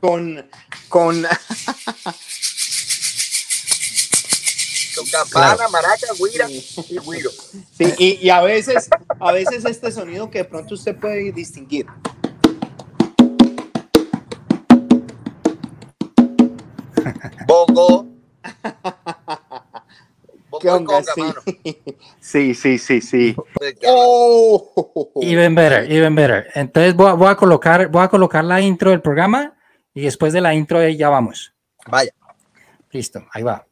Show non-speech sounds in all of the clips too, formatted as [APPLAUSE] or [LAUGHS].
con, con, con campana, maraca, guira y guiro. Sí, y, y, a veces, a veces este sonido que de pronto usted puede distinguir. Bongo. [LAUGHS] ¿Qué onda? [LAUGHS] Sí. sí, sí, sí, sí. Oh. Even better, even better. Entonces voy a, voy a, colocar, voy a colocar la intro del programa y después de la intro ya vamos. Vaya. Listo, ahí va.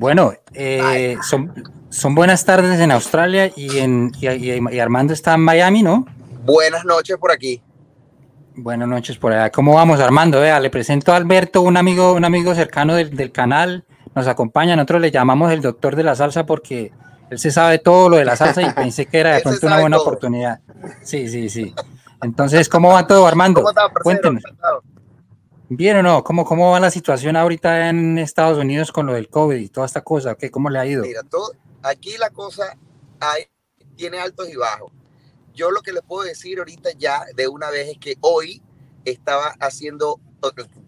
Bueno, eh, son, son buenas tardes en Australia y, en, y, Armando está en Miami, ¿no? Buenas noches por aquí. Buenas noches por allá. ¿Cómo vamos, Armando? Vea, le presento a Alberto, un amigo, un amigo cercano del, del, canal. Nos acompaña. Nosotros le llamamos el doctor de la salsa porque él se sabe todo lo de la salsa y pensé que era de [LAUGHS] pronto una buena oportunidad. Sí, sí, sí. Entonces, ¿cómo va todo, Armando? ¿Cómo está, Cuéntenos. Bien o no, ¿Cómo, ¿cómo va la situación ahorita en Estados Unidos con lo del COVID y toda esta cosa? ¿Qué, ¿Cómo le ha ido? Mira, todo, aquí la cosa hay, tiene altos y bajos. Yo lo que le puedo decir ahorita ya de una vez es que hoy estaba haciendo,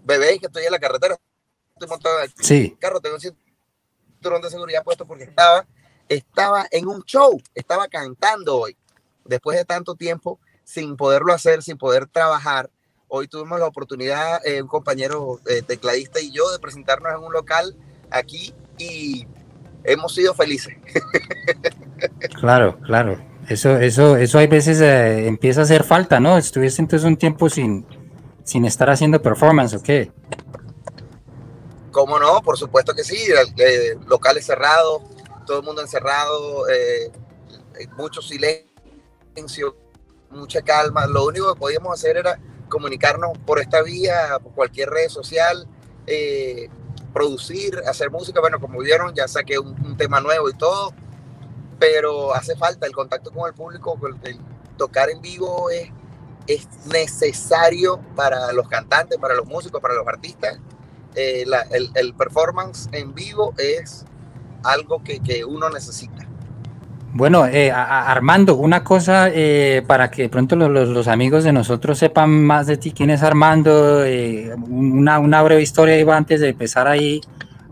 bebé, que estoy en la carretera, estoy montado en el sí. carro, tengo un cinturón de seguridad puesto porque estaba, estaba en un show, estaba cantando hoy, después de tanto tiempo sin poderlo hacer, sin poder trabajar Hoy tuvimos la oportunidad, eh, un compañero eh, tecladista y yo, de presentarnos en un local aquí y hemos sido felices. Claro, claro. Eso, eso, eso hay veces eh, empieza a hacer falta, ¿no? Estuviste entonces un tiempo sin, sin estar haciendo performance, ¿o qué? ¿Cómo no? Por supuesto que sí. locales cerrados, todo el mundo encerrado, mucho silencio, mucha calma. Lo único que podíamos hacer era comunicarnos por esta vía, por cualquier red social, eh, producir, hacer música. Bueno, como vieron, ya saqué un, tema nuevo y todo, pero hace falta el contacto con el público, el, tocar en vivo es, es necesario para los cantantes, para los músicos, para los artistas. Eh, el, el, performance en vivo es algo que, que uno necesita. Bueno, eh, Armando, una cosa eh, para que de pronto los, los, amigos de nosotros sepan más de ti, quién es Armando, eh, una, una, breve historia iba antes de empezar ahí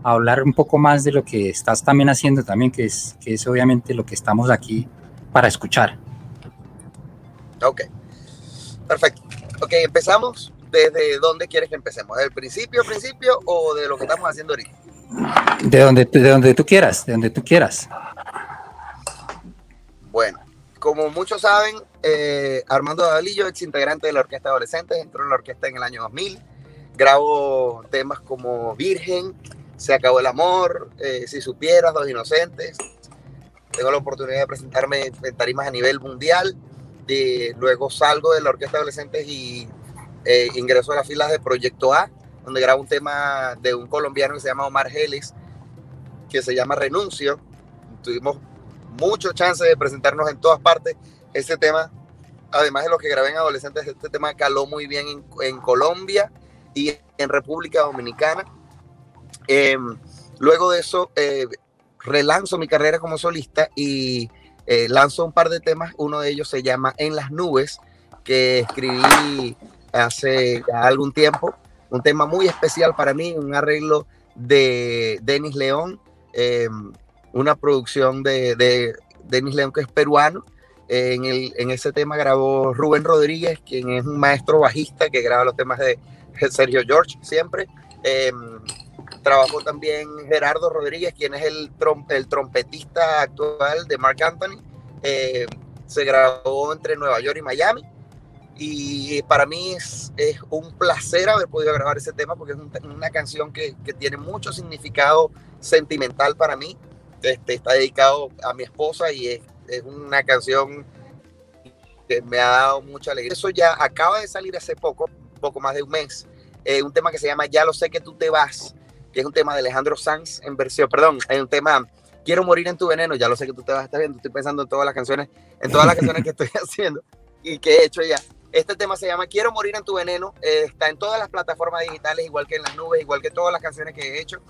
a hablar un poco más de lo que estás también haciendo también, que es, que es obviamente lo que estamos aquí para escuchar. Ok, perfecto. Ok, empezamos. ¿Desde dónde quieres que empecemos? ¿Del principio, principio o de lo que estamos haciendo ahorita? De donde, de donde tú quieras, de donde tú quieras. Bueno, como muchos saben, eh, Armando Davalillo, ex integrante de la Orquesta Adolescentes, entró en la orquesta en el año 2000. Grabó temas como Virgen, Se acabó el amor, eh, Si supieras, Dos inocentes. Tengo la oportunidad de presentarme en tarimas a nivel mundial. luego salgo de la Orquesta Adolescentes y eh, ingreso a las filas de Proyecto A, donde grabo un tema de un colombiano que se llama Omar Geles, que se llama Renuncio. Tuvimos mucho chance de presentarnos en todas partes. Ese tema, además de lo que grabé en adolescentes, este tema caló muy bien en, Colombia y en República Dominicana. Em, luego de eso, eh, relanzo mi carrera como solista y eh, lanzo un par de temas. Uno de ellos se llama En las nubes, que escribí hace algún tiempo. Un tema muy especial para mí, un arreglo de Denis León. Una producción de, de Denis León, que es peruano. En, el, en ese tema grabó Rubén Rodríguez, quien es un maestro bajista que graba los temas de Sergio George siempre. Em, trabajó también Gerardo Rodríguez, quien es el, el trompetista actual de Mark Anthony. Em, se grabó entre Nueva York y Miami. Y para mí es, es un placer haber podido grabar ese tema porque es una canción que, que, tiene mucho significado sentimental para mí. Este, está dedicado a mi esposa y es, es una canción que me ha dado mucha alegría. Eso ya acaba de salir hace poco, poco más de un mes, eh, un tema que se llama Ya lo sé que tú te vas, que es un tema de Alejandro Sanz en versión, perdón, hay un tema Quiero morir en tu veneno, ya lo sé que tú te vas a estar viendo, estoy pensando en todas las canciones, en todas las canciones que estoy [LAUGHS] haciendo y que he hecho ya. Este tema se llama Quiero morir en tu veneno, eh, está en todas las plataformas digitales, igual que en las nubes, igual que todas las canciones que he hecho.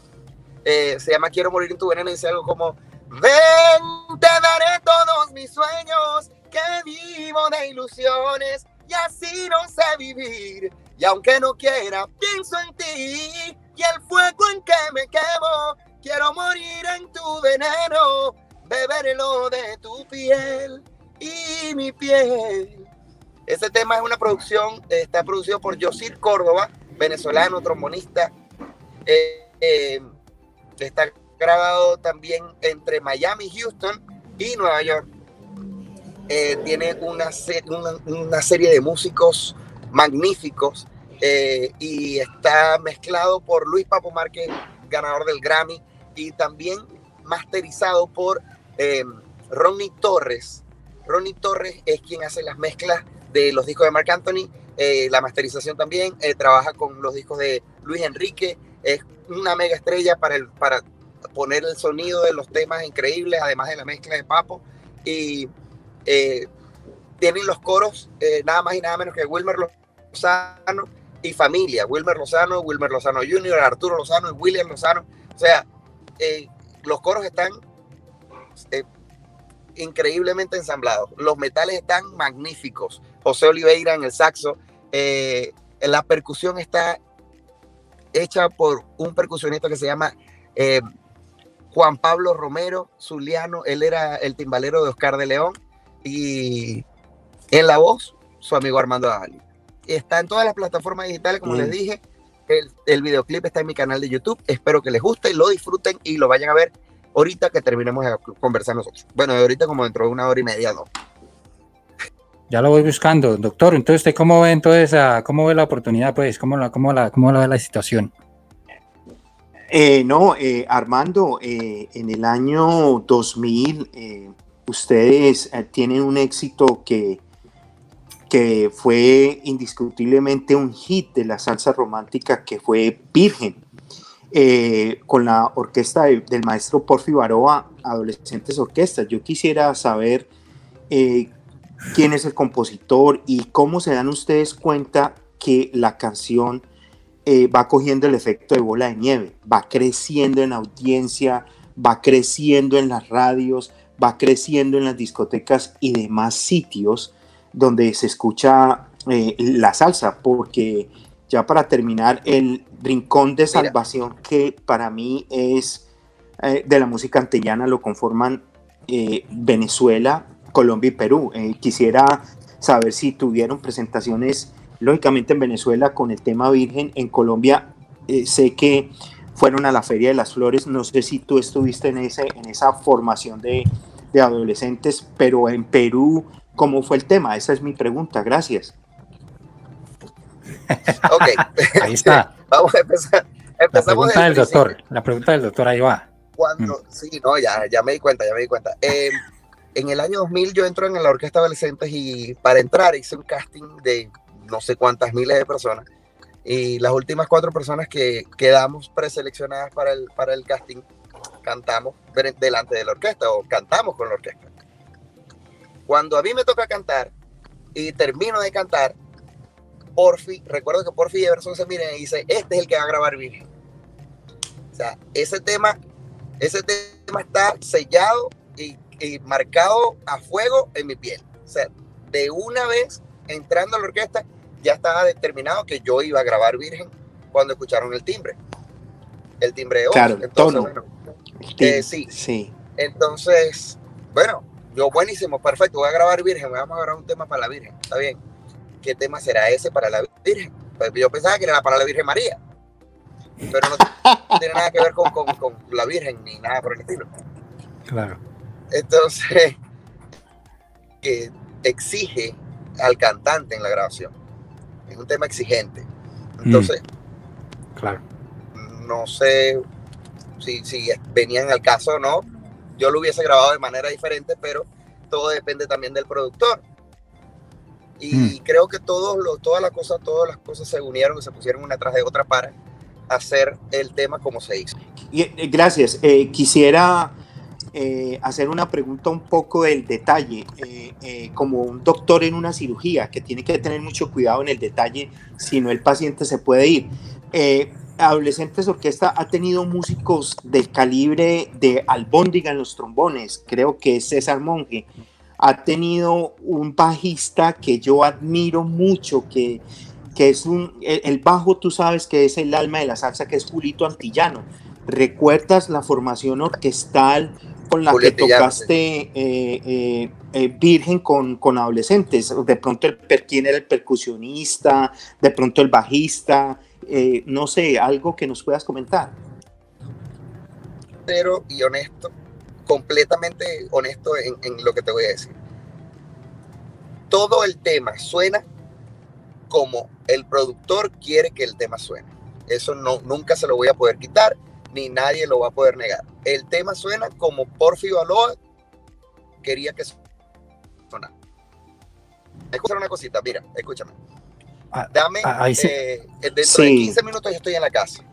Eh, se llama Quiero morir en tu veneno y dice algo como, ven, te daré todos mis sueños, que vivo de ilusiones y así no sé vivir. Y aunque no quiera, pienso en ti y el fuego en que me quemo. Quiero morir en tu veneno, beberlo de tu piel y mi piel. Este tema es una producción, está producido por Josir Córdoba, venezolano, trombonista. Eh, eh, está grabado también entre Miami, Houston y Nueva York. Eh, tiene una, serie de músicos magníficos y está mezclado por Luis Papo Márquez, ganador del Grammy, y también masterizado por Ronnie Torres. Ronnie Torres es quien hace las mezclas de los discos de Marc Anthony, eh, la masterización también, eh, trabaja con los discos de Luis Enrique, una mega estrella para, el, para poner el sonido de los temas increíbles, además de la mezcla de Papo, y eh, tienen los coros nada más y nada menos que Wilmer Lozano y familia, Wilmer Lozano, Wilmer Lozano Jr., Arturo Lozano y William Lozano, o sea, los coros están increíblemente ensamblados. Los metales están magníficos. José Oliveira en el saxo. Eh, la percusión está hecha por un percusionista que se llama eh, Juan Pablo Romero Zuliano. Él era el timbalero de Oscar de León. Y en la voz, su amigo Armando Ali. Está en todas las plataformas digitales, como les dije. El, el videoclip está en mi canal de YouTube. Espero que les guste, lo disfruten y lo vayan a ver ahorita que terminemos de conversar nosotros. Bueno, ahorita como dentro de una hora y media, no. Ya lo voy buscando, doctor. Entonces, ¿usted cómo ve entonces cómo ve la oportunidad, pues, cómo la, cómo la, cómo la ve la situación? Eh, no, eh, Armando, eh, en el año 2000 ustedes tienen un éxito que, que fue indiscutiblemente un hit de la salsa romántica que fue Virgen. Con la orquesta del maestro Porfi Baroa, Adolescentes Orquestas. Yo quisiera saber quién es el compositor y cómo se dan ustedes cuenta que la canción eh, va cogiendo el efecto de bola de nieve, va creciendo en audiencia, va creciendo en las radios, va creciendo en las discotecas y demás sitios donde se escucha la salsa, porque ya para terminar, el rincón de salvación que para mí es eh, de la música antillana lo conforman eh, Venezuela, Colombia y Perú. Eh, quisiera saber si tuvieron presentaciones, lógicamente en Venezuela con el tema Virgen, en Colombia sé que fueron a la Feria de las Flores, no sé si tú estuviste en, ese, en esa formación de, de adolescentes, pero en Perú, ¿cómo fue el tema? Esa es mi pregunta, gracias. [LAUGHS] Ok. Ahí está. [LAUGHS] Vamos a empezar. la pregunta del doctor. La pregunta del doctor, ahí va. Cuando, mm. sí, no, ya, ya me di cuenta, ya me di cuenta. Em, en el año 2000 yo entro en la orquesta adolescentes y para entrar hice un casting de no sé cuántas miles de personas y las últimas cuatro personas que quedamos preseleccionadas para el, para el casting cantamos delante de la orquesta o cantamos con la orquesta. Cuando a mí me toca cantar y termino de cantar, Porfi, recuerdo que Porfi y Everson se miren y dice, este es el que va a grabar Virgen. O sea, ese tema, ese tema está sellado y, marcado a fuego en mi piel. O sea, de una vez entrando a la orquesta, ya estaba determinado que yo iba a grabar Virgen cuando escucharon el timbre. El timbre de voz. Claro, Entonces, Bueno, eh, sí. sí. Entonces, bueno, yo buenísimo, perfecto, voy a grabar Virgen, vamos a grabar un tema para la Virgen, está bien ¿qué tema será ese para la Virgen? Pues yo pensaba que era para la Virgen María, pero no tiene nada que ver con, con, la Virgen ni nada por el estilo. Claro. Entonces, [LAUGHS] que exige al cantante en la grabación. Es un tema exigente. Entonces, mm. claro. no sé si, si venían al caso o no. Yo lo hubiese grabado de manera diferente, pero todo depende también del productor. Y Mm. creo que todos los, todas las cosas, todas las cosas se unieron y se pusieron una tras de otra para hacer el tema como se hizo. Y, eh, gracias. Eh, quisiera eh, hacer una pregunta un poco del detalle. Eh, eh, como un doctor en una cirugía que tiene que tener mucho cuidado en el detalle, si no el paciente se puede ir. Eh, Adolescentes Orquesta ha tenido músicos del calibre de Albóndiga en los trombones, creo que es César Monge. Ha tenido un bajista que yo admiro mucho, que, que es un, el, el bajo, tú sabes que es el alma de la salsa, que es Julito Antillano. ¿Recuerdas la formación orquestal con la que tocaste eh, eh, eh, Virgen con, con adolescentes? De pronto, el, per- ¿quién era el percusionista? De pronto, el bajista. No sé, algo que nos puedas comentar. Sincero y honesto, completamente honesto en, en lo que te voy a decir. Todo el tema suena como el productor quiere que el tema suene. Eso no, nunca se lo voy a poder quitar, ni nadie lo va a poder negar. El tema suena como Porfirio Aloa quería que sonara. Escucha una cosita, mira, escúchame. Ah, Dame, ah, ahí sí. eh, dentro Sí. de 15 minutos yo estoy en la casa.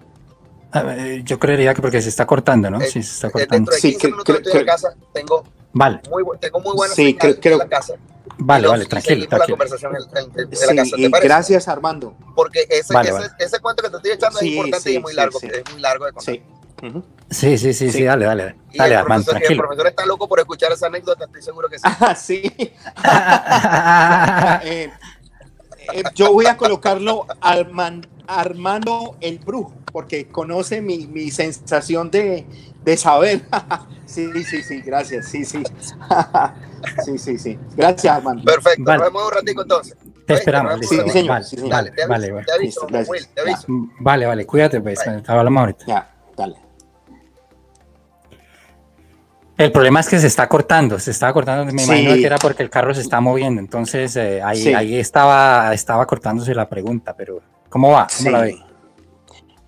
Eh, Yo creería que porque se está cortando, ¿no? Eh, Sí, se está Eh, cortando. Dentro de Sí, 15 cre- minutos yo estoy en la casa. Tengo Vale, muy, tengo muy buena Sí, creo- creo- en la casa. vale, Y vale, y tranquilo, la tranquilo. conversación en, en- en Sí, la casa. ¿te y parece? gracias, Armando. Porque ese, Vale, ese, vale. ese cuento que te estoy echando Sí, es importante y sí, es muy sí, largo. sí. Es muy largo de contar. Sí. Sí, sí, sí, sí, Sí. dale, dale. Y Dale, el, Armando, profesor, el profesor está loco por escuchar esa anécdota, estoy seguro que sí. Ah, sí. [LAUGHS] Eh, eh, yo voy a colocarlo Arman- Armando el Brujo, porque conoce mi, mi sensación de, de saber. [LAUGHS] sí, sí, sí, gracias. Sí, sí. [LAUGHS] sí, sí, sí. Gracias, Armando. Perfecto, Vale. nos vemos un ratico entonces. Te Oye, esperamos, un Sí, señor, Vale, sí, señor. vale, Te aviso, vale, te aviso, Listo, gracias. Will, te aviso. Vale, vale, cuídate, pues. Te hablamos ahorita. Ya, El problema es que se está cortando, se estaba cortando, me Sí. imagino que era porque el carro se está moviendo, entonces eh, ahí, Sí. ahí estaba, estaba cortándose la pregunta, pero ¿cómo va? ¿Cómo Sí. la ve?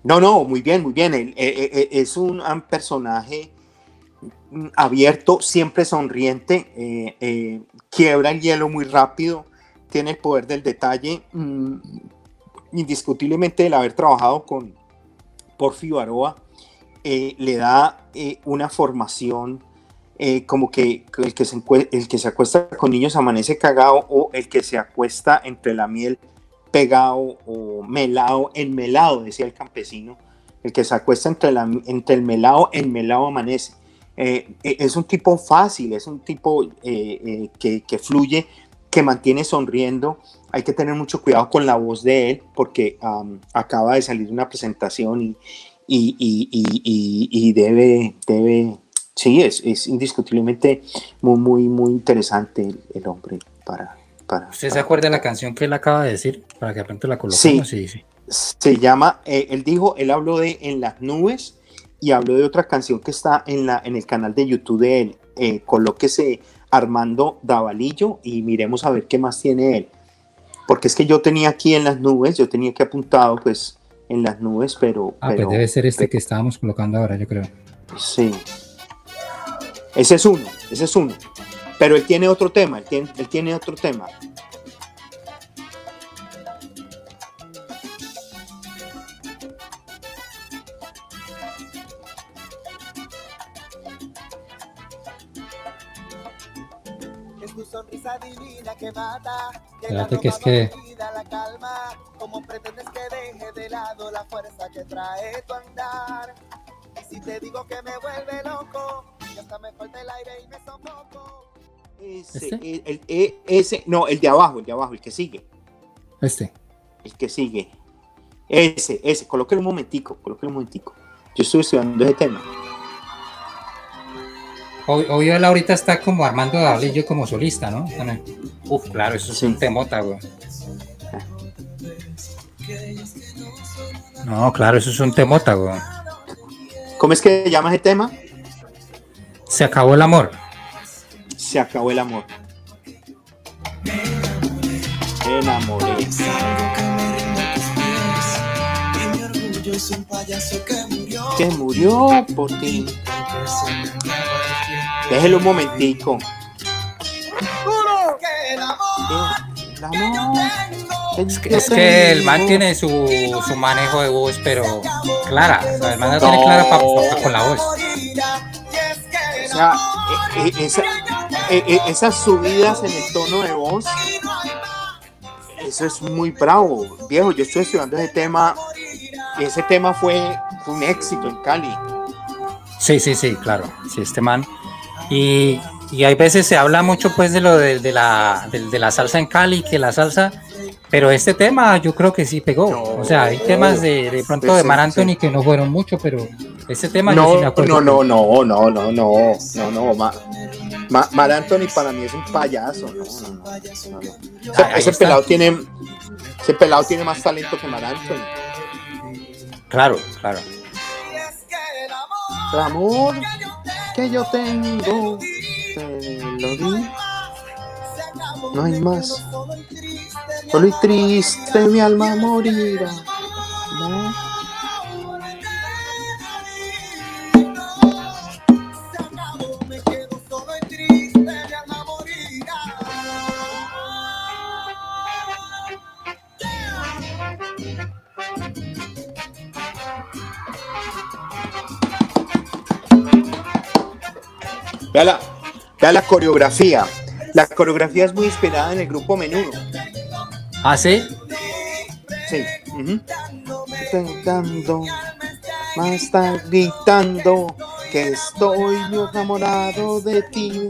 No, no, muy bien, muy bien. Él, eh, eh, es un, un personaje abierto, siempre sonriente, eh, eh, quiebra el hielo muy rápido, tiene el poder del detalle. mm, indiscutiblemente el haber trabajado con Porfi Aroa eh, le da una formación eh, como que el que, se el que se acuesta con niños amanece cagado o el que se acuesta entre la miel pegado o melado, enmelado, decía el campesino. El que se acuesta entre, la, entre el melado, enmelado amanece. Eh, eh, es un tipo fácil, es un tipo que, que fluye, que mantiene sonriendo. Hay que tener mucho cuidado con la voz de él porque acaba de salir una presentación y- y- y- y debe, debe, sí, es, es indiscutiblemente muy, muy, muy interesante el, el hombre para... para ¿Usted se acuerda de la canción que él acaba de decir? Para que de pronto la coloquemos. Sí, sí. se llama, eh, él dijo, él habló de En las nubes y habló de otra canción que está en, la, en el canal de YouTube de él. Eh, colóquese Armando Davalillo y miremos a ver qué más tiene él. Porque es que yo tenía aquí en las nubes, yo tenía que apuntado pues en las nubes, pero... Ah, pero pues debe ser este que estábamos colocando ahora, yo creo. Sí. Ese es uno, ese es uno. Pero él tiene otro tema, él tiene, él tiene otro tema. Es tu sonrisa divina que mata. Espérate que es que- La calma. ¿Cómo pretendes que deje de lado la fuerza que trae tu andar? Y si te digo que me vuelve loco, y hasta me falta el aire y me sofoco. Ese, ¿Este? el- el- e- ese, no, el de abajo, el de abajo, el que sigue. Este. El que sigue. Ese, ese, colóquelo un momentico, colóquelo un momentico. Yo estoy estudiando ese tema. Ob- Obvio, él ahorita está como Armando Davalillo como solista, ¿no? Uf, claro, eso es Sí. un temota, güey. No, claro, eso es un temota, güey. ¿Cómo es que llama ese tema? Se acabó el amor. Se acabó el amor. Enamoré. Me payaso que murió. Por ti. Déjelo un momentico. el amor Es que, es que el man tiene su, su manejo de voz, pero clara. O sea, el man la tiene No. clara pa- pa- con la voz. Esa- eh, eh, esas subidas en el tono de voz, eso es muy bravo. Viejo, yo estoy estudiando ese tema. Ese tema fue, un éxito en Cali. Sí, sí, sí, claro. Sí, este man. Y, y hay veces se habla mucho pues de lo de, la, de la salsa en Cali, que la salsa, pero este tema yo creo que sí pegó. o sea, hay temas de, de pronto de Mar. Anthony que no fueron mucho, pero este tema yo sí No, me acuerdo. no, no, no, no, no, no, no, no. Ma, Ma- Mar Anthony para mí es un payaso. No, no, no, no, no. O sea, ese está. pelado tiene, ese pelado tiene más talento que Mar Anthony. Claro, claro. El amor que yo tengo, te lo di. No hay más. Solo y triste mi alma morirá. No. Vea la, vea la coreografía. La coreografía es muy inspirada en el grupo Menudo. Ah, sí. Sí. ujú. Gritando, más está gritando que estoy enamorado de ti.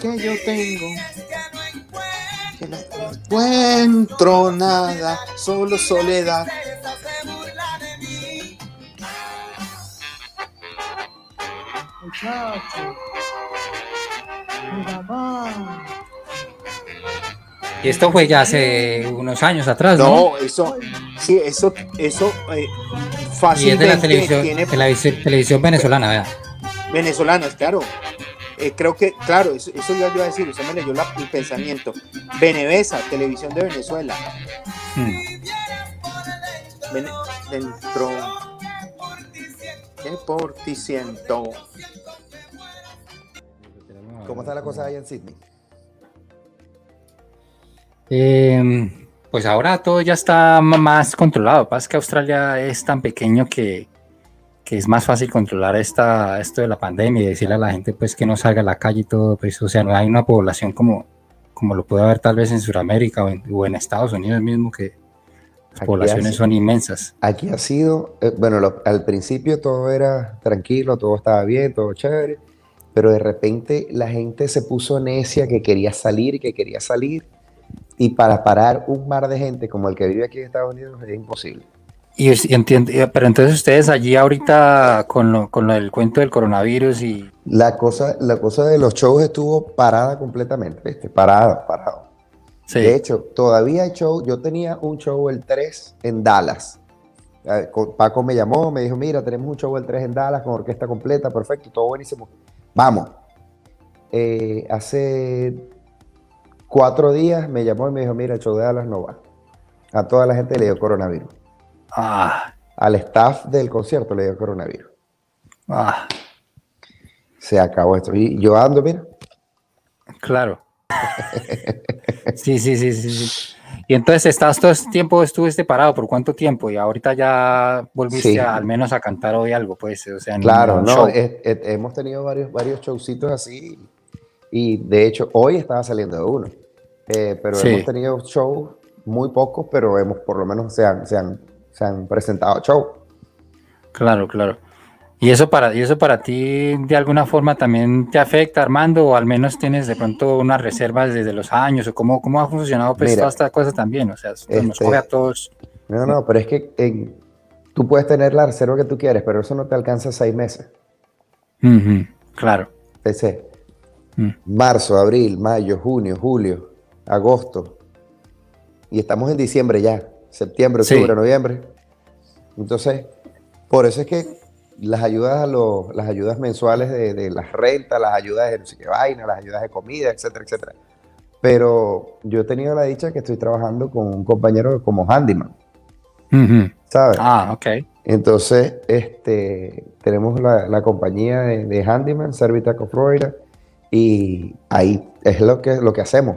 Que yo tengo. Que no encuentro nada, solo soledad. Y esto fue ya hace unos años atrás, ¿no? No, eso, sí, eso, eso eh, y es de la fácilmente televisión, tiene televisión, televisión venezolana, vea. venezolanas, claro. Eh, creo que, claro, eso, eso ya iba a decir, usted me leyó la- el pensamiento. Benevesa, televisión de Venezuela. Mm. Ven- dentro. Por ti siento. ¿Cómo está la cosa ahí en Sydney? Eh, pues ahora todo ya está más controlado. Pasa que Australia es tan pequeño que, que es más fácil controlar esta, esto de la pandemia y decirle a la gente pues que no salga a la calle y todo. Pues, o sea, no hay una población como, como lo puede haber tal vez en Sudamérica o en, o en Estados Unidos mismo, que las Aquí poblaciones hace- son inmensas. Aquí ha sido, eh, bueno, lo- al principio todo era tranquilo, todo estaba bien, todo chévere, pero de repente la gente se puso necia que quería salir, que quería salir, y para parar un mar de gente como el que vive aquí en Estados Unidos es imposible. Y, y entiende- y- pero entonces ustedes allí ahorita con lo, con lo del cuento del coronavirus y... La cosa, la cosa de los shows estuvo parada completamente, ¿viste? Parada, parado. Sí, De hecho, todavía hay show. Yo tenía un show el 3 en Dallas. Con- Paco me llamó, me dijo, mira, tenemos un show el 3 en Dallas con orquesta completa, perfecto, todo buenísimo. Vamos. Eh, hace cuatro días me llamó y me dijo, mira, el show de Dallas no va. A toda la gente le dio coronavirus. ah, Al staff del concierto le dio coronavirus. ah, Se acabó esto. Y yo ando, mira, claro. [LAUGHS] Sí, sí, sí, sí, sí. Y entonces estás todo este tiempo, estuviste parado, ¿por cuánto tiempo? Y ahorita ya volviste Sí. a- al menos a cantar hoy algo, pues, o sea, Claro, no, es- es- hemos tenido varios, varios showcitos así y de hecho hoy estaba saliendo de uno, Eh, pero Sí. hemos tenido shows muy pocos, pero hemos por lo menos se han, se han, se han presentado shows. Claro, claro. ¿Y eso, para, ¿Y eso para ti de alguna forma también te afecta, Armando? ¿O al menos tienes de pronto unas reservas desde los años? ¿O cómo, cómo ha funcionado pues, Mira, toda esta cosa también? O sea, nos este- coge a todos. No, no, pero es que tú puedes tener la reserva que tú quieres, pero eso no te alcanza seis meses. Claro. Entonces, Mm. marzo, abril, mayo, junio, julio, agosto. Y estamos en diciembre ya, septiembre, Sí. octubre, noviembre. Entonces, por eso es que las ayudas a los, las ayudas mensuales de, de las rentas, las ayudas de no sé qué vaina, las ayudas de comida, etcétera, etcétera. Pero yo he tenido la dicha que estoy trabajando con un compañero como handyman, Ujú. ¿sabes? Ah, ok. Entonces, este, tenemos la, la compañía de, de Handyman, Servitaco Florida, y ahí es lo que, lo que hacemos.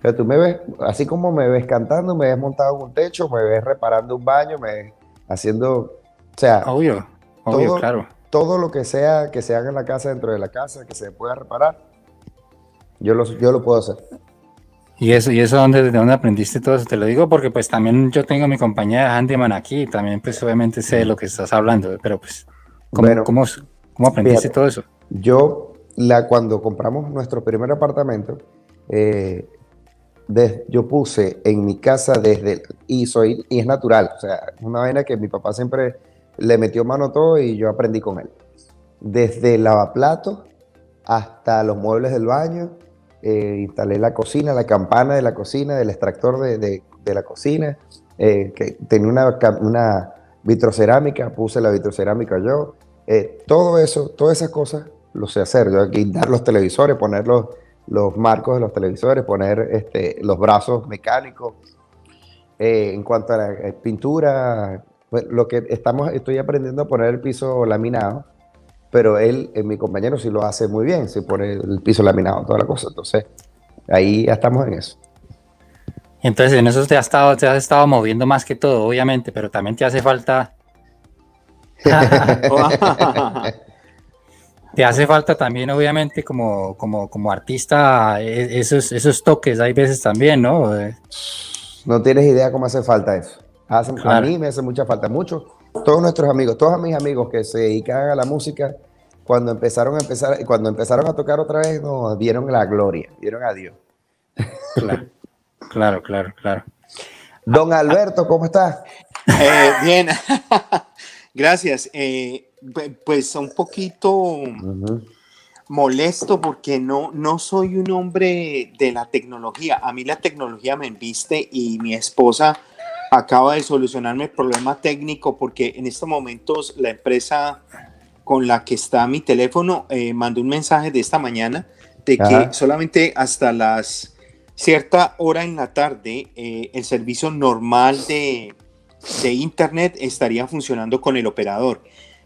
Pero tú me ves, así como me ves cantando, me ves montado en un techo, me ves reparando un baño, me ves haciendo, o sea, Obvio, obvio, Todo- claro. todo lo que sea que se haga en la casa, dentro de la casa, que se pueda reparar, yo lo, yo lo puedo hacer. ¿Y eso, y eso dónde, de dónde aprendiste todo eso? Te lo digo porque pues también yo tengo mi compañía de handyman aquí y también pues obviamente sé de lo que estás hablando, pero pues, ¿cómo, Bueno, cómo, cómo aprendiste fíjate. todo eso? Yo, la, cuando compramos nuestro primer apartamento, eh, des- yo puse en mi casa desde, y soy, y es natural, o sea, es una vaina que mi papá siempre le metió mano todo y yo aprendí con él. Desde el lavaplatos hasta los muebles del baño, eh, instalé la cocina, la campana de la cocina, del extractor de, de- la cocina, eh, que tenía una, una vitrocerámica, puse la vitrocerámica yo, eh, todo eso, todas esas cosas lo sé hacer. Yo guindar los televisores, poner los, los marcos de los televisores, poner este, los brazos mecánicos. Eh, en cuanto a la pintura, pues, lo que estamos, estoy aprendiendo a poner el piso laminado, pero él, eh, mi compañero, sí lo hace muy bien, se pone el piso laminado, toda la cosa. Entonces, ahí ya estamos en eso. Entonces en eso te has estado, te has estado moviendo más que todo, obviamente, pero también te hace falta, [LAUGHS] te hace falta también, obviamente, como, como, como artista, e- esos, esos toques, hay veces también, ¿no? No tienes idea cómo hace falta eso. Hace- A mí me hace mucha falta. Muchos, todos nuestros amigos, todos mis amigos que se dedican a la música, cuando empezaron a empezar, cuando empezaron a tocar otra vez, no, vieron la gloria, vieron a Dios. Claro, claro, claro, claro. Don Alberto, ¿cómo estás? Eh, bien, [LAUGHS] gracias. Eh, pu- pues un poquito molesto porque no, no soy un hombre de la tecnología. A mí la tecnología me embiste y mi esposa acaba de solucionarme el problema técnico porque en estos momentos la empresa con la que está mi teléfono eh, mandó un mensaje de esta mañana de que Ajá. solamente hasta las cierta hora en la tarde eh, el servicio normal de, de internet estaría funcionando con el operador.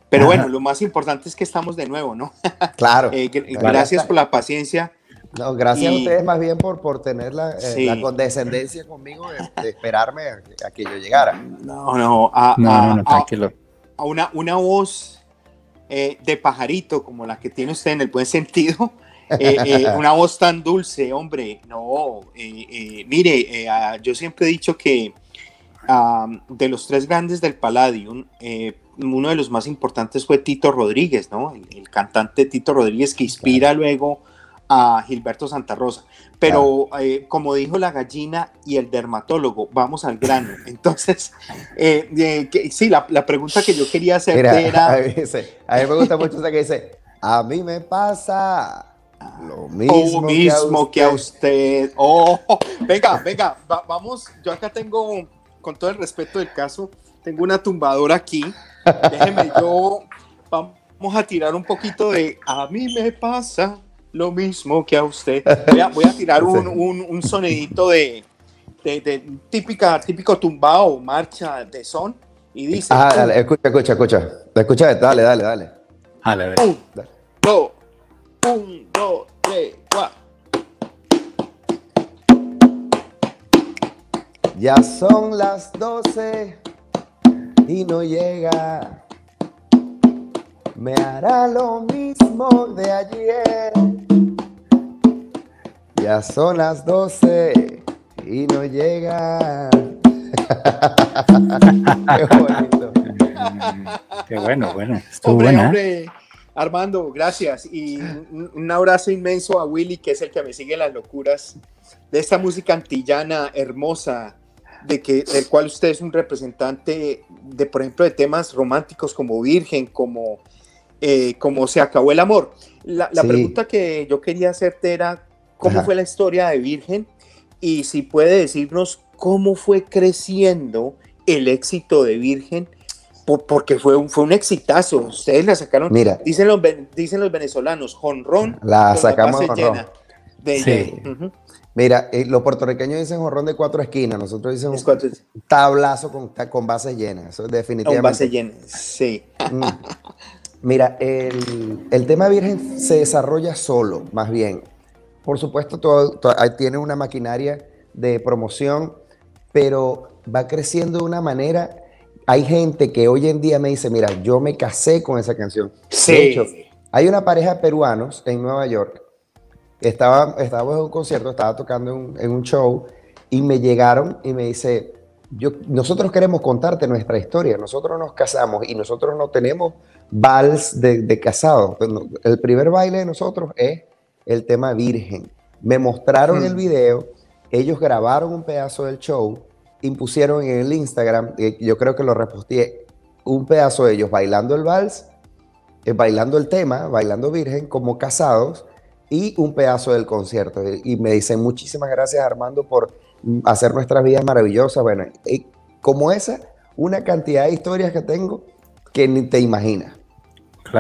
Pero Ajá. bueno, lo más importante es que estamos de nuevo, ¿no? [LAUGHS] Claro. Eh, gracias por la paciencia. No, gracias a ustedes más bien por, por tener la, eh, Sí. la condescendencia conmigo de, de esperarme a, que- a que yo llegara. No, no, a, No, a- no, tranquilo. a una, una voz eh, de pajarito como la que tiene usted en el buen sentido. eh, eh, [LAUGHS] una voz tan dulce, hombre. No, eh, eh, mire, yo siempre he dicho que de los tres grandes del Palladium, eh, uno de los más importantes fue Tito Rodríguez, ¿no? El, el cantante Tito Rodríguez que inspira luego a Gilberto Santa Rosa. Pero eh, como dijo la gallina y el dermatólogo, vamos al grano. [LAUGHS] Entonces, eh, eh, que- sí, la, la pregunta que yo quería Mira, era... a, mí, dice- a mí me gusta mucho esa que dice, a mí me pasa lo mismo, Lo mismo que a usted". usted. Oh, venga, venga, va- vamos. Yo acá tengo, con todo el respeto del caso, tengo una tumbadora aquí. Déjeme yo. Vamos a tirar un poquito de. A mí me pasa lo mismo que a usted. Voy a, voy a tirar un, [LAUGHS] un, un sonidito de, de, de típica, típico tumbado, marcha de son. Y dice: Ah, dale, escucha, escucha, escucha. Escucha, dale, dale, dale. Dale, a ver. un, dos, un, dos, tres, cuatro. Ya son las 12 y no llega. Me hará lo mismo de ayer. Ya son las 12 y no llega. [LAUGHS] Qué bonito. Qué bueno, bueno. Estuvo Hombre, buena. ¿eh? hombre, Armando, gracias. Y un, abrazo inmenso a Willy, que es el que me sigue las locuras de esta música antillana hermosa, de que, del cual usted es un representante de, por ejemplo, de temas románticos como Virgen, como, eh, como Se acabó el amor. La, la Sí. pregunta que yo quería hacerte era, ¿cómo Ajá. fue la historia de Virgen? Y si puede decirnos cómo fue creciendo el éxito de Virgen, po- porque fue un, fue un exitazo. Ustedes la sacaron, Mira, dicen los, dicen los venezolanos, jonrón. la con sacamos con llena ron. de- Sí. de-. Mira, eh, los puertorriqueños dicen jorrón de cuatro esquinas, nosotros decimos cuatro- tablazo con, con bases llenas, eso con definitivamente. base llena, sí. Mm. Mira, el, el tema virgen se desarrolla solo, más bien. Por supuesto, todo, todo- ahí tiene una maquinaria de promoción, pero va creciendo de una manera. Hay gente que hoy en día me dice, mira, yo me casé con esa canción. De hecho, hay una pareja de peruanos en Nueva York. Estaba, estábamos en un concierto, estaba tocando en un, en un show y me llegaron y me dice, yo, nosotros queremos contarte nuestra historia, nosotros nos casamos y nosotros no tenemos vals de, de casado. El primer baile de nosotros es el tema virgen. Me mostraron Hmm. el video, ellos grabaron un pedazo del show, impusieron en el Instagram, yo creo que lo reposteé, un pedazo de ellos bailando el vals eh, bailando el tema, bailando Virgen, como casados, y un pedazo del concierto. Y, y me dicen muchísimas gracias Armando por mm, hacer nuestras vidas maravillosas. Bueno, y como esa, una cantidad de historias que tengo que ni te imaginas.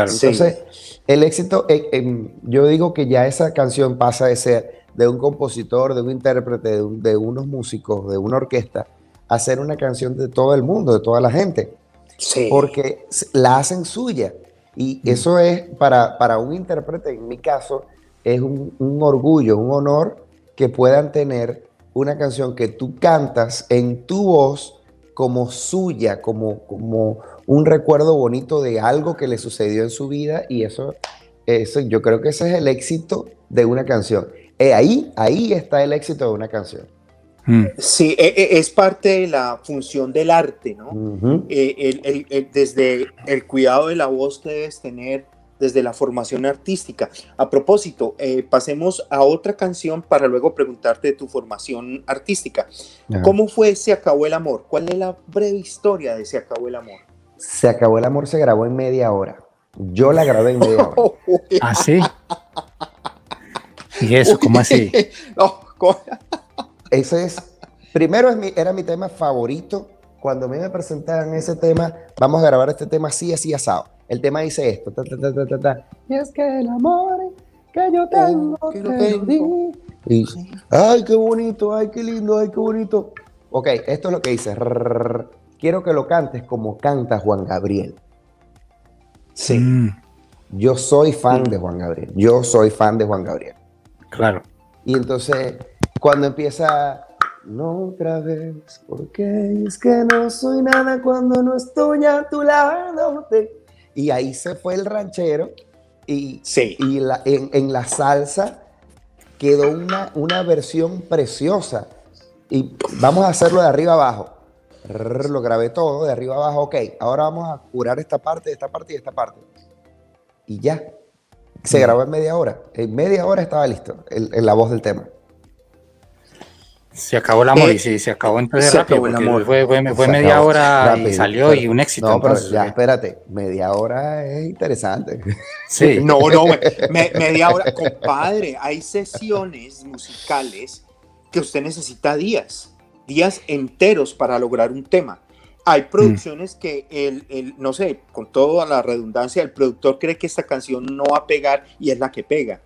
Claro. Sí. Entonces, el éxito, eh, em, yo digo que ya esa canción pasa de ser de un compositor, de un intérprete, de, un- de unos músicos, de una orquesta, a ser una canción de todo el mundo, de toda la gente Sí. porque la hacen suya. Y eso es para, para un intérprete, en mi caso, es un, un orgullo, un honor que puedan tener una canción que tú cantas en tu voz como suya, como, como un recuerdo bonito de algo que le sucedió en su vida y eso, eso yo creo que ese es el éxito de una canción. Eh, ahí, ahí está el éxito de una canción. Mm. Sí, e- e- es parte de la función del arte, ¿no? Eh, el- el- el- desde el cuidado de la voz que debes tener, desde la formación artística. A propósito, eh, pasemos a otra canción para luego preguntarte de tu formación artística. Ajá. ¿Cómo fue Se acabó el amor? ¿Cuál es la breve historia de Se acabó el amor? Se acabó el amor, se grabó en media hora. Yo la grabé en media hora. [LAUGHS] ¿Ah, sí? ¿Y eso? ¿Cómo así? [LAUGHS] No, ¿cómo? Ese es, primero es mi- era mi tema favorito. Cuando a mí me presentaban ese tema, vamos a grabar este tema así, así, asado. El tema dice esto. ta, ta, ta, ta, ta, ta. Y es que el amor que yo tengo, que te lo lo tengo. di. Y, ay, qué bonito, ay, qué lindo, ay, qué bonito. Ok, esto es lo que dice. Quiero que lo cantes como canta Juan Gabriel. Sí. Mm, Yo soy fan Mm. de Juan Gabriel. Yo soy fan de Juan Gabriel. claro. Y entonces, cuando empieza, no otra vez, porque es que no soy nada cuando no estoy a tu lado. te-". Y ahí se fue el ranchero y, Sí. y la- en, en la salsa quedó una, una versión preciosa. Y vamos a hacerlo de arriba abajo. Rrr, Lo grabé todo de arriba abajo. Ok, ahora vamos a curar esta parte, esta parte y esta parte. Y ya. Se grabó en media hora. En media hora estaba listo el- el- la voz del tema. Se acabó el amor Eh, y sí, se acabó entonces se rápido. acabó el porque amor. Fue, fue, fue Se media acabó hora y rápido, salió pero- y un éxito. No, pero entonces, ya, eh. espérate. Media hora es interesante. Sí. [LAUGHS] No, no, me- me- media hora. Compadre, hay sesiones musicales que usted necesita días, días enteros para lograr un tema. Hay producciones que el, el- no sé, con toda la redundancia, el productor cree que esta canción no va a pegar y es la que pega.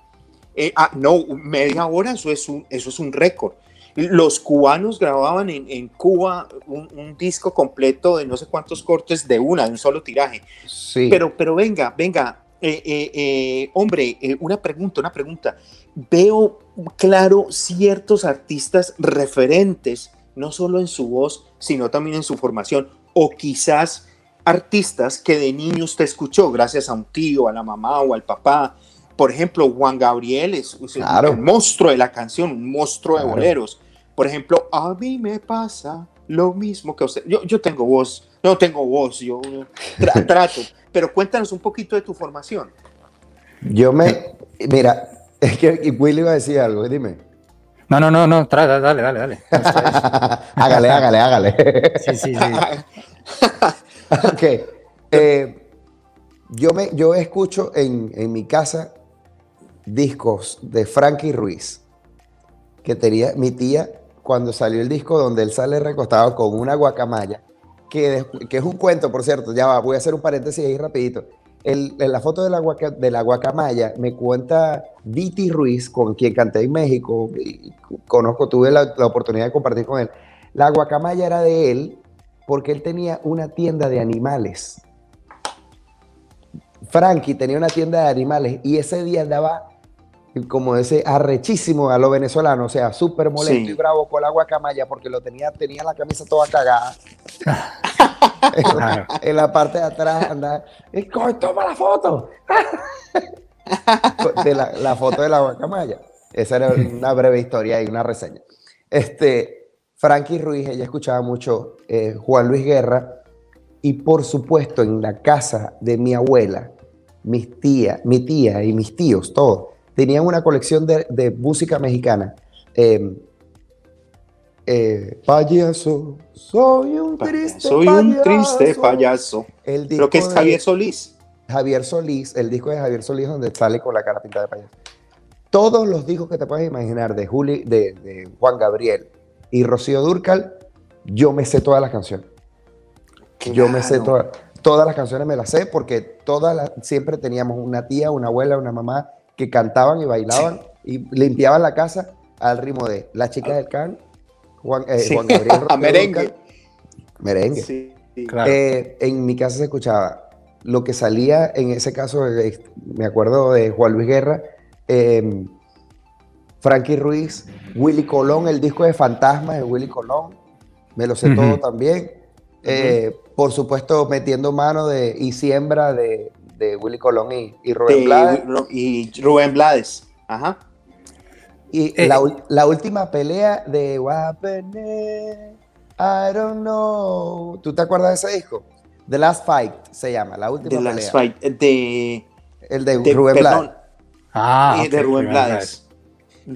Eh, ah, no, media hora, eso es un, eso es un récord. Los cubanos grababan en, en Cuba un, un disco completo de no sé cuántos cortes de una, de un solo tiraje. Sí. Pero, pero venga, venga, eh, eh, eh, hombre, eh, una pregunta, una pregunta. Veo claro ciertos artistas referentes, no solo en su voz, sino también en su formación, o quizás artistas que de niño usted escuchó gracias a un tío, a la mamá o al papá. Por ejemplo, Juan Gabriel es, es Claro. un monstruo de la canción, un monstruo de Claro. boleros. Por ejemplo, a mí me pasa lo mismo que a usted. Yo, yo tengo voz, no tengo voz, yo tra- [LAUGHS] trato. Pero cuéntanos un poquito de tu formación. Yo me. Mira, [LAUGHS] es que Willy iba a decir algo, dime. No, no, no, no, tra- dale, dale, dale. [LAUGHS] hágale, hágale, hágale. Sí, sí, sí. [LAUGHS] ok. eh, yo, me, yo escucho en, en mi casa discos de Frankie Ruiz, que tenía mi tía cuando salió el disco donde él sale recostado con una guacamaya, que, que es un cuento, por cierto, ya va, voy a hacer un paréntesis ahí rapidito. En la foto de la, guacamaya me cuenta Viti Ruiz, con quien canté en México, conozco, tuve la, la oportunidad de compartir con él. La guacamaya era de él porque él tenía una tienda de animales. Frankie tenía una tienda de animales y ese día andaba como ese arrechísimo a lo venezolano, o sea, súper molesto Sí. y bravo con la guacamaya porque lo tenía, tenía la camisa toda cagada. [LAUGHS] en, la parte de atrás andaba, y toma la foto. [LAUGHS] de la, la foto de la guacamaya. Esa era una breve historia y una reseña. Este, Frankie Ruiz, ella escuchaba mucho eh, Juan Luis Guerra y por supuesto en la casa de mi abuela, mis tía, mi tía y mis tíos, todos, tenían una colección de, de música mexicana. Eh, eh, payaso, soy un triste Soy un triste payaso. payaso. El Creo que es disco de- Javier Solís. Javier Solís, el disco de Javier Solís donde sale con la cara pintada de payaso. Todos los discos que te puedes imaginar de, Juli, de, de Juan Gabriel y Rocío Durcal, yo me sé todas las canciones. Yo me sé todas. Todas las canciones me las sé porque todas las- siempre teníamos una tía, una abuela, una mamá que cantaban y bailaban y limpiaban la casa al ritmo de La chica del can, Juan, eh, Sí. Juan Gabriel. [LAUGHS] Rocío Merengue. Merengue. Sí, sí. Claro. Eh, en mi casa se escuchaba lo que salía en ese caso, eh, me acuerdo de Juan Luis Guerra, eh, Frankie Ruiz, Willy Colón, el disco de Fantasmas de Willy Colón, me lo sé todo también. Eh, por supuesto, metiendo mano de Y Siembra de, de Willy Colón y, y Rubén De- Blades. y Rubén Blades. Ajá. Y Eh. la, la última pelea de Wapene, I don't know. ¿Tú te acuerdas de ese disco? The Last Fight se llama, la última De pelea. las fight. De, El de, de- Rubén perdón, Blades. Ah, y de Rubén Rubén Blades.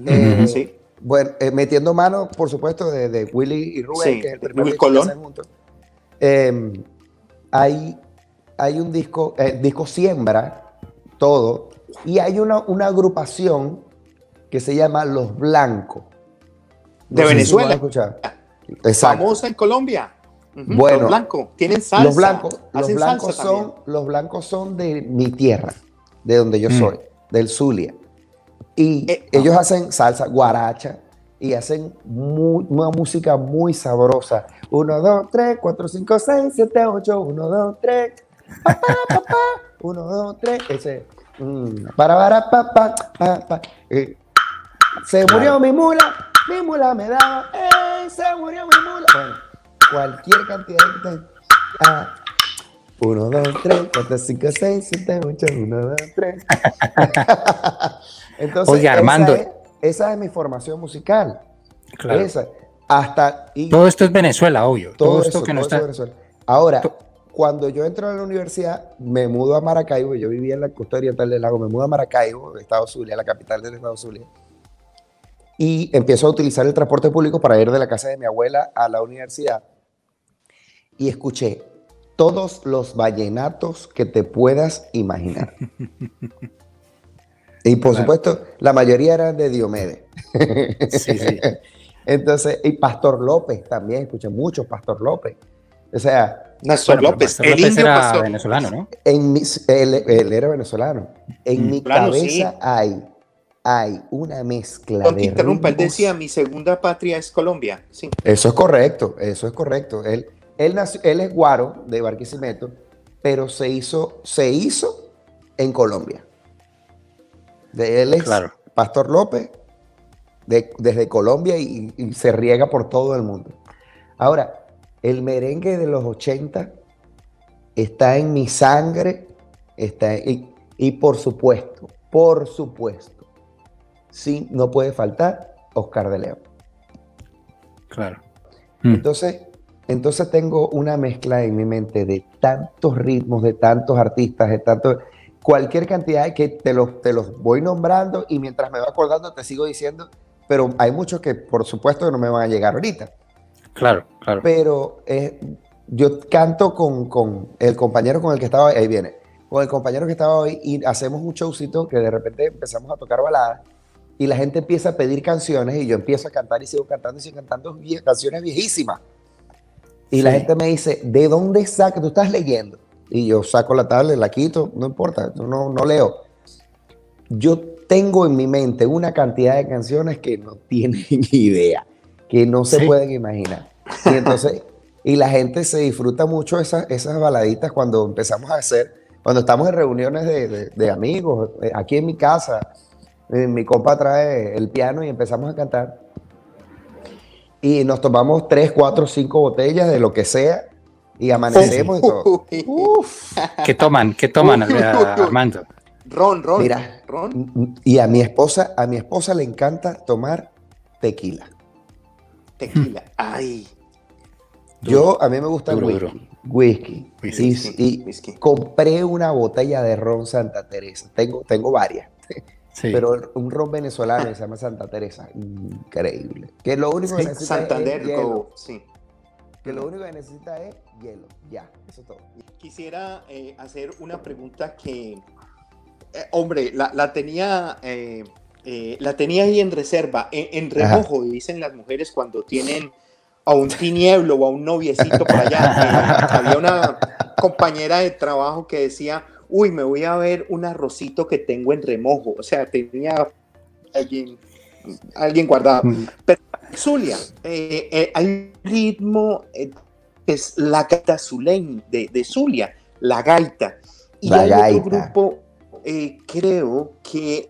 Eh, sí. Bueno, eh, metiendo mano, por supuesto, de, de Willy y Rubén, Sí, que es el de primer disco que Colón. hacen juntos. Eh, hay, hay un disco, eh, disco Siembra, todo, y hay una, una agrupación que se llama Los Blancos. De si Venezuela. lo has escuchado. Exacto. Famosa en Colombia. Ujú, Bueno, los blancos. Tienen salsa. Los blancos, los blancos salsa son, también. los blancos son de mi tierra, de donde yo Mm. soy, del Zulia. Y Eh, ellos hacen salsa, guaracha, y hacen una música muy sabrosa. 1, 2, 3, 4, 5, 6, 7, 8, 1, 2, 3, pa, pa, pa, pa, 1, 2, 3, ese. mm, para, para, pa, pa, pa. Eh, se murió mi mula, mi mula me daba, ¡ey! Se murió mi mula. Bueno, cualquier cantidad de. Ah, 1, 2, 3, 4, 5, 6, 7, 8, 1, 2, 3. Entonces, Oye, esa Armando. es- Esa es, mi formación musical. Claro. Esa. Hasta. Y Todo esto es Venezuela, obvio. Todo, todo esto eso, que no todo está. es Venezuela. Ahora, To- cuando yo entro a la universidad, me mudo a Maracaibo. Yo vivía en la costa oriental del lago. Me mudo a Maracaibo, Estado Zulia, la capital del Estado Zulia. Y empiezo a utilizar el transporte público para ir de la casa de mi abuela a la universidad. Y escuché todos los vallenatos que te puedas imaginar. [LAUGHS] Y por Claro. supuesto, la mayoría eran de Diomedes. Sí, sí. [LAUGHS] Entonces, y Pastor López también, escuché mucho Pastor López. O sea, Néstor Bueno, López. Pastor El López indio era pastor. venezolano, ¿no? en mis- él, él era venezolano. En Mm. mi Claro, cabeza sí. hay, hay una mezcla Cuando de interrumpa, él decía, mi segunda patria es Colombia. Sí. Eso es correcto, eso es correcto. Él, él, nació- él es guaro de Barquisimeto, pero se hizo, se hizo en Colombia. De él es Claro. Pastor López, de- desde Colombia y, y se riega por todo el mundo. Ahora, el merengue de los 80 está en mi sangre, está y, y por supuesto, por supuesto, sí, no puede faltar Oscar de León. Claro. Mm. Entonces, entonces tengo una mezcla en mi mente de tantos ritmos, de tantos artistas, de tantos, cualquier cantidad que te los, te los voy nombrando y mientras me va acordando te sigo diciendo, pero hay muchos que por supuesto no me van a llegar ahorita. Claro, claro. Pero eh, yo canto con, con el compañero con el que estaba, ahí viene, con el compañero que estaba hoy y hacemos un showcito que de repente empezamos a tocar baladas y la gente empieza a pedir canciones y yo empiezo a cantar y sigo cantando y sigo cantando vie- canciones viejísimas. Y la Sí. gente me dice, ¿de dónde saca? ¿Tú estás leyendo? Y yo saco la tablet, la quito, no importa, no, no leo. Yo tengo en mi mente una cantidad de canciones que no [LAUGHS] tienen idea, que no se Sí. pueden imaginar. Y entonces, y la gente se disfruta mucho esas, esas baladitas cuando empezamos a hacer, cuando estamos en reuniones de, de- de amigos, eh, aquí en mi casa, Mi, mi compa trae el piano y empezamos a cantar. Y nos tomamos tres, cuatro, cinco botellas de lo que sea y amanecemos y todo. [LAUGHS] Uf. ¿Qué toman? ¿Qué toman, Armando? Ron, ron. Mira, ron. y a mi esposa, a mi esposa le encanta tomar tequila. Tequila. Ay. Yo, a mí me gusta el whisky. duro. Whisky. Whisky, Y- whisky. compré una botella de ron Santa Teresa. Tengo, tengo varias. Sí. Pero un ron venezolano que se llama Santa Teresa. Increíble. Que lo único que Sí, necesita Santander, es hielo. Sí. Que lo único que necesita es hielo. Ya, eso es todo. Quisiera eh, hacer una pregunta que, eh, hombre, la, la tenía, eh, eh, la tenía ahí en reserva, en, en Ajá. remojo, dicen las mujeres cuando tienen a un tinieblo o a un noviecito por allá. [LAUGHS] Eh, había una compañera de trabajo que decía, uy, me voy a ver un arrocito que tengo en remojo. O sea, tenía alguien, alguien guardado. Mm, Zulia, eh, eh, hay un ritmo que es la gaita zuleña de, de Zulia, la gaita. Y La hay gaita. otro grupo, creo que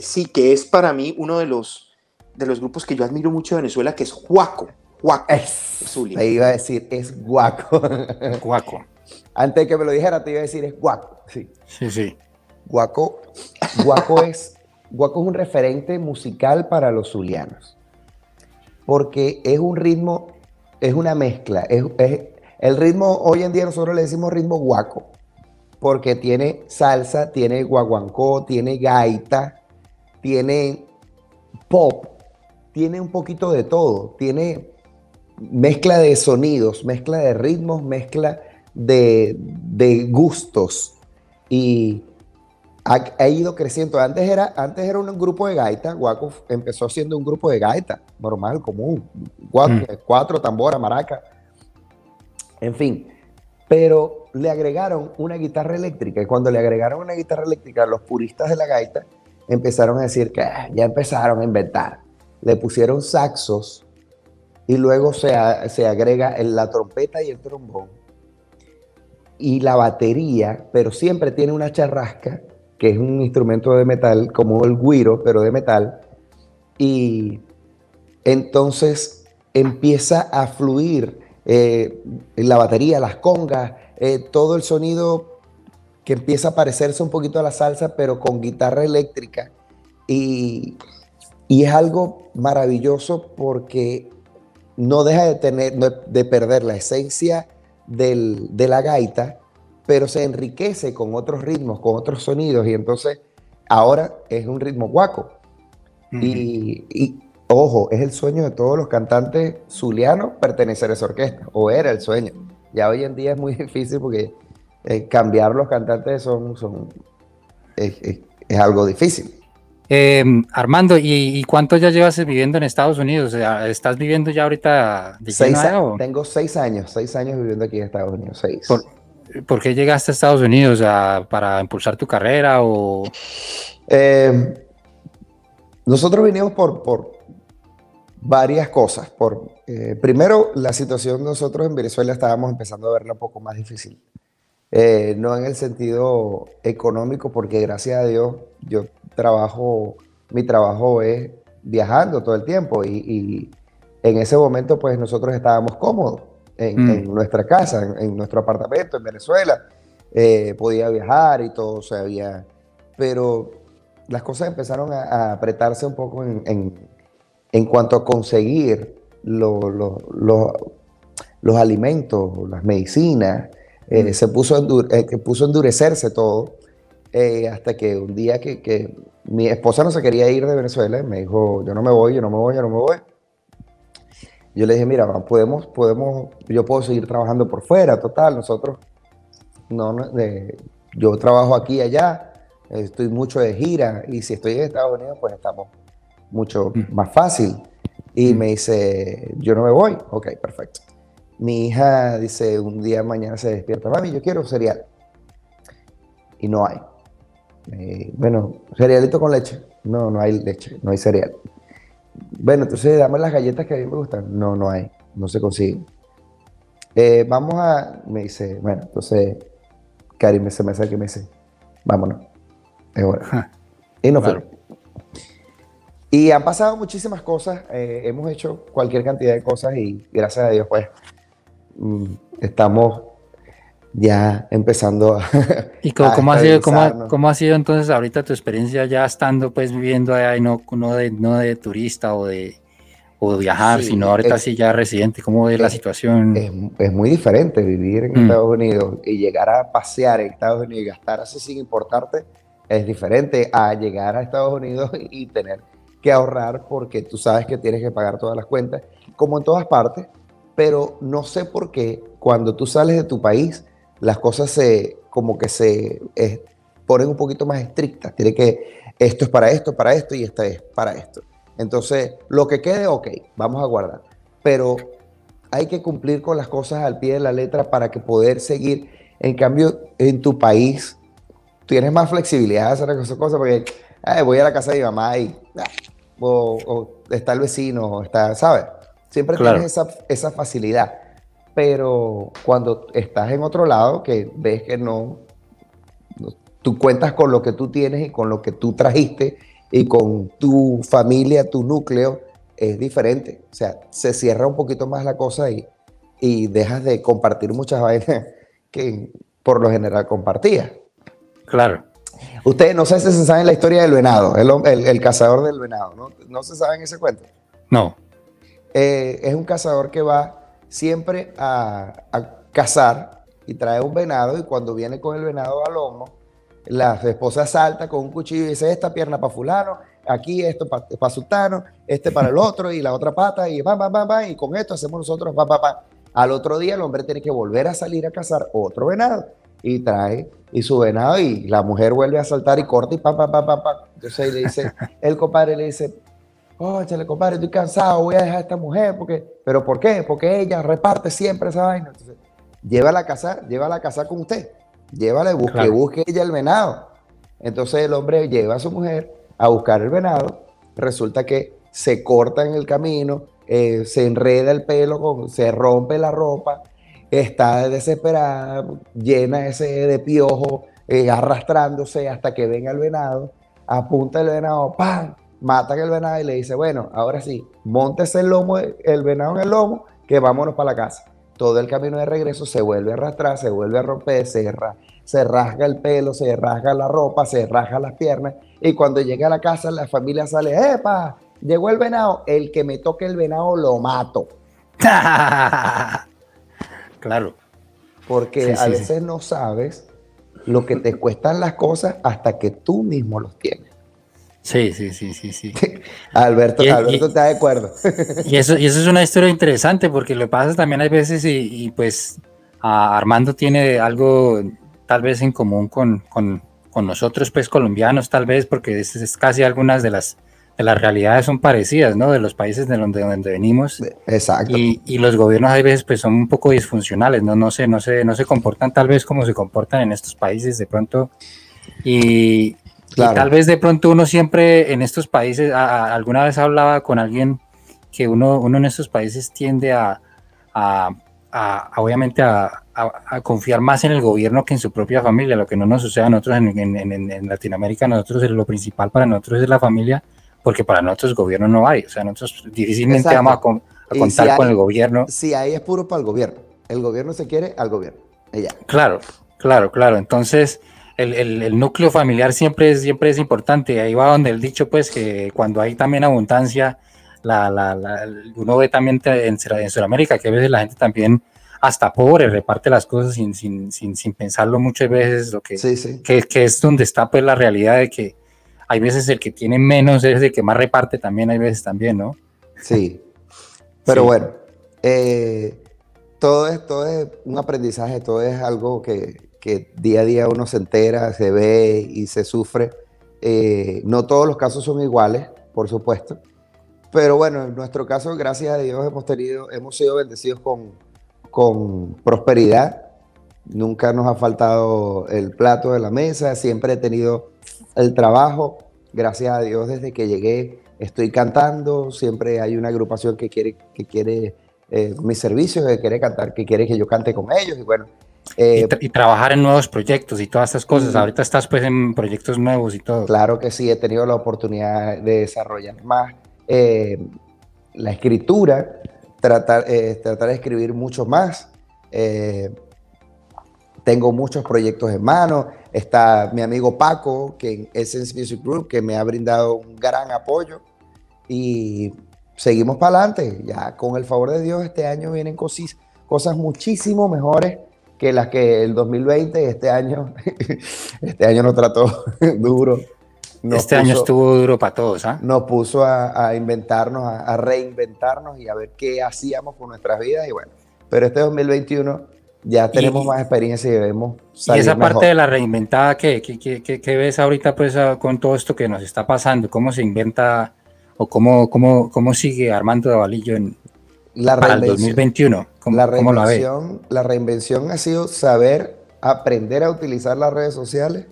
sí, que es para mí uno de los, de los grupos que yo admiro mucho de Venezuela, que es Huaco. Huaco. Es, Zulia. te iba a decir, es guaco. [LAUGHS] Guaco. Antes de que me lo dijera, te iba a decir, es guaco. Sí. Sí, sí. Guaco, Guaco es, Guaco es un referente musical para los zulianos. Porque es un ritmo, es una mezcla. Es, es- el ritmo, hoy en día nosotros le decimos ritmo guaco. Porque tiene salsa, tiene guaguancó, tiene gaita, tiene pop, tiene un poquito de todo. Tiene mezcla de sonidos, mezcla de ritmos, mezcla de, de gustos. Y ha, ha ido creciendo. Antes era, antes era un grupo de gaita. Guaco empezó siendo un grupo de gaita, normal, común. Cuatro, Mm. cuatro tambora, maraca. En fin. Pero le agregaron una guitarra eléctrica. Y cuando le agregaron una guitarra eléctrica, los puristas de la gaita empezaron a decir que ah, ya empezaron a inventar. Le pusieron saxos y luego se, se agrega la trompeta y el trombón y la batería, pero siempre tiene una charrasca, que es un instrumento de metal, como el guiro, pero de metal, y entonces empieza a fluir eh, la batería, las congas, eh, todo el sonido que empieza a parecerse un poquito a la salsa, pero con guitarra eléctrica, y, y es algo maravilloso porque no deja de, tener, de perder la esencia del- de la gaita, pero se enriquece con otros ritmos, con otros sonidos, y entonces ahora es un ritmo guaco. Y, y, ojo, es el sueño de todos los cantantes zulianos pertenecer a esa orquesta, o era el sueño. Ya hoy en día es muy [LAUGHS] difícil porque eh, cambiar los cantantes son, son es, es- es algo difícil. Eh, Armando, ¿y, y cuánto ya llevas viviendo en Estados Unidos? ¿Estás viviendo ya ahorita de Seis a- o- tengo seis años, seis años viviendo aquí en Estados Unidos, seis. Por- ¿Por qué llegaste a Estados Unidos? O sea, ¿Para impulsar tu carrera o...? Eh, nosotros vinimos por, por varias cosas. Por, eh, primero, la situación de nosotros en Venezuela estábamos empezando a verla un poco más difícil. Eh, no en el sentido económico, porque gracias a Dios yo trabajo, mi trabajo es viajando todo el tiempo y, y en ese momento pues nosotros estábamos cómodos en, Mm. en nuestra casa, en, en nuestro apartamento en Venezuela. Eh, podía viajar y todo se había... Pero las cosas empezaron a, a apretarse un poco en, en- en cuanto a conseguir lo- lo- lo- los alimentos, las medicinas. Eh, se puso a, endur- eh, que puso a endurecerse todo eh, hasta que un día que, que mi esposa no se quería ir de Venezuela, me dijo, yo no me voy, yo no me voy, yo no me voy. Yo le dije, mira, podemos, podemos, yo puedo seguir trabajando por fuera, total, nosotros, no, no, yo trabajo aquí y allá, estoy mucho de gira y si estoy en Estados Unidos, pues estamos mucho Mm. más fácil. Y Mm. me dice, yo no me voy, ok, perfecto. Mi hija dice, un día mañana se despierta, mami, yo quiero cereal. Y no hay. Eh, bueno, cerealito con leche. No, no hay leche, no hay cereal. Bueno, entonces dame las galletas que a mí me gustan. No, no hay, no se consiguen. Eh, vamos a, me dice, bueno, entonces, Cari me se me acerca y me dice, vámonos, es hora. Y nos Claro. fuimos. Y han pasado muchísimas cosas, eh, hemos hecho cualquier cantidad de cosas y gracias a Dios pues mm, estamos ya empezando a... ¿Y cómo, a cómo ha sido, cómo, ha- estabilizarnos. cómo ha sido entonces ahorita tu experiencia ya estando pues viviendo allá y no, no, de, no de turista o de, o de viajar, Sí, sino ahorita es- sí ya residente? ¿Cómo ves la es- situación? Es, es muy diferente vivir en Mm. Estados Unidos y llegar a pasear en Estados Unidos y gastar así sin importarte. Es diferente a llegar a Estados Unidos y tener que ahorrar porque tú sabes que tienes que pagar todas las cuentas, como en todas partes. Pero no sé por qué cuando tú sales de tu país, las cosas se como que se eh, ponen un poquito más estrictas. Tiene que, esto es para esto, para esto y esto es para esto. Entonces, lo que quede, ok, vamos a guardar. Pero hay que cumplir con las cosas al pie de la letra para que poder seguir. En cambio, en tu país tienes más flexibilidad de hacer esas cosas porque "Ay, voy a la casa de mi mamá y ah, o, o está el vecino, o está, ¿sabes? Siempre Claro. tienes esa, esa facilidad. Pero cuando estás en otro lado, que ves que no, no- tú cuentas con lo que tú tienes y con lo que tú trajiste y con tu familia, tu núcleo, es diferente. O sea, se cierra un poquito más la cosa y, y dejas de compartir muchas vainas que por lo general compartías. Claro. Ustedes no sé si se saben la historia del venado, el, el- el cazador del venado, ¿no? ¿No se saben ese cuento? No. Eh, es un cazador que va siempre a, a cazar y trae un venado y cuando viene con el venado al lomo, la esposa salta con un cuchillo y dice, esta pierna para fulano, aquí esto para sultano, este para el otro y la otra pata y va, va, va, va, y con esto hacemos nosotros, va, va, va. Al otro día el hombre tiene que volver a salir a cazar otro venado y trae y su venado y la mujer vuelve a saltar y corta y pa, pa, pa, pa, pa. Entonces le dice, [LAUGHS] el compadre le dice, Óchale, compadre, estoy cansado, voy a dejar a esta mujer, porque, ¿pero por qué? Porque ella reparte siempre esa vaina. Entonces, llévala a casar, llévala a casar con usted. Llévala y busque, Claro. busque ella el venado. Entonces el hombre lleva a su mujer a buscar el venado. Resulta que se corta en el camino, eh, se enreda el pelo, con- se rompe la ropa, está desesperada, llena ese de piojo, eh, arrastrándose hasta que venga el venado, apunta el venado, ¡pam! Matan el venado y le dice, bueno, ahora sí, montese el lomo, el venado en el lomo, que vámonos para la casa. Todo el camino de regreso se vuelve a arrastrar, se vuelve a romper, se, se rasga el pelo, se rasga la ropa, se rasga las piernas. Y cuando llega a la casa, la familia sale, ¡epa! Llegó el venado, el que me toque el venado lo mato. [LAUGHS] claro. Porque Sí, a sí, sí. veces no sabes lo que te cuestan las cosas hasta que tú mismo los tienes. Sí, sí, sí, sí, sí. [LAUGHS] Alberto, Y- y- Alberto está de acuerdo. Y eso, y eso es una historia interesante porque lo pasa también hay veces y, y, pues a Armando tiene algo tal vez en común con, con, con nosotros pues colombianos tal vez porque es, es casi algunas de las, las realidades son parecidas, ¿no? De los países de donde, donde venimos Exacto. y, y los gobiernos hay veces pues son un poco disfuncionales, ¿no? No se, no, se, no se comportan tal vez como se comportan en estos países de pronto y, y Claro. tal vez de pronto uno siempre en estos países, a- a- alguna vez hablaba con alguien que uno, uno en estos países tiende a, a- a- a, obviamente a, a- a confiar más en el gobierno que en su propia familia, lo que no nos sucede a nosotros en, en- en- en Latinoamérica, nosotros lo principal para nosotros es la familia, porque para nosotros gobierno no hay, o sea, nosotros difícilmente Exacto. vamos a, con- a contar si con hay- el gobierno. Si ahí es puro para el gobierno. El gobierno se quiere al gobierno. Ella. Claro, claro, claro. Entonces, el, el- el núcleo familiar siempre es, siempre es importante. Ahí va donde el dicho, pues, que cuando hay también abundancia, la, la- la- uno ve también en, en Sudamérica que a veces la gente también, hasta pobre, reparte las cosas sin, sin, sin, sin pensarlo muchas veces, lo que, Sí, sí. que, que es donde está pues la realidad de que hay veces el que tiene menos es el que más reparte también, hay veces también, ¿no? Sí. [LAUGHS] Pero Sí. bueno, eh, todo, es, todo es un aprendizaje, todo es algo que, que día a día uno se entera, se ve y se sufre. Eh, no todos los casos son iguales, por supuesto. Pero bueno, en nuestro caso, gracias a Dios, hemos tenido, hemos sido bendecidos con, con prosperidad. Nunca nos ha faltado el plato de la mesa, siempre he tenido el trabajo. Gracias a Dios, desde que llegué, estoy cantando. Siempre hay una agrupación que quiere, que quiere eh, mis servicios, que quiere cantar, que quiere que yo cante con ellos. Y bueno, Eh, y, tra- y trabajar en nuevos proyectos y todas estas cosas. Mm. Ahorita estás pues en proyectos nuevos y todo. Claro que sí, he tenido la oportunidad de desarrollar más eh, la escritura, tratar, eh, tratar de escribir mucho más. Eh, tengo muchos proyectos en mano. Está mi amigo Paco, que en Essence Music Group, que me ha brindado un gran apoyo. Y seguimos para adelante. Ya con el favor de Dios, este año vienen cosis- cosas muchísimo mejores que las que el 2020, este año, [LAUGHS] este año nos trató [LAUGHS] duro. Nos este año puso- estuvo duro para todos, ¿ah? nos puso a, a inventarnos, a, a reinventarnos y a ver qué hacíamos con nuestras vidas. Y bueno, pero este 2021 ya tenemos Y- más experiencia y debemos Y salir esa parte mejor. de la reinventada, ¿qué, qué, qué- qué- qué ves ahorita pues ah, con todo esto que nos está pasando? ¿Cómo se inventa o cómo, cómo, cómo sigue Armando Davalillo en, La para el reinvención- 2021? ¿Cómo, la cómo la ve? reinvención, la reinvención ha sido saber aprender a utilizar las redes sociales,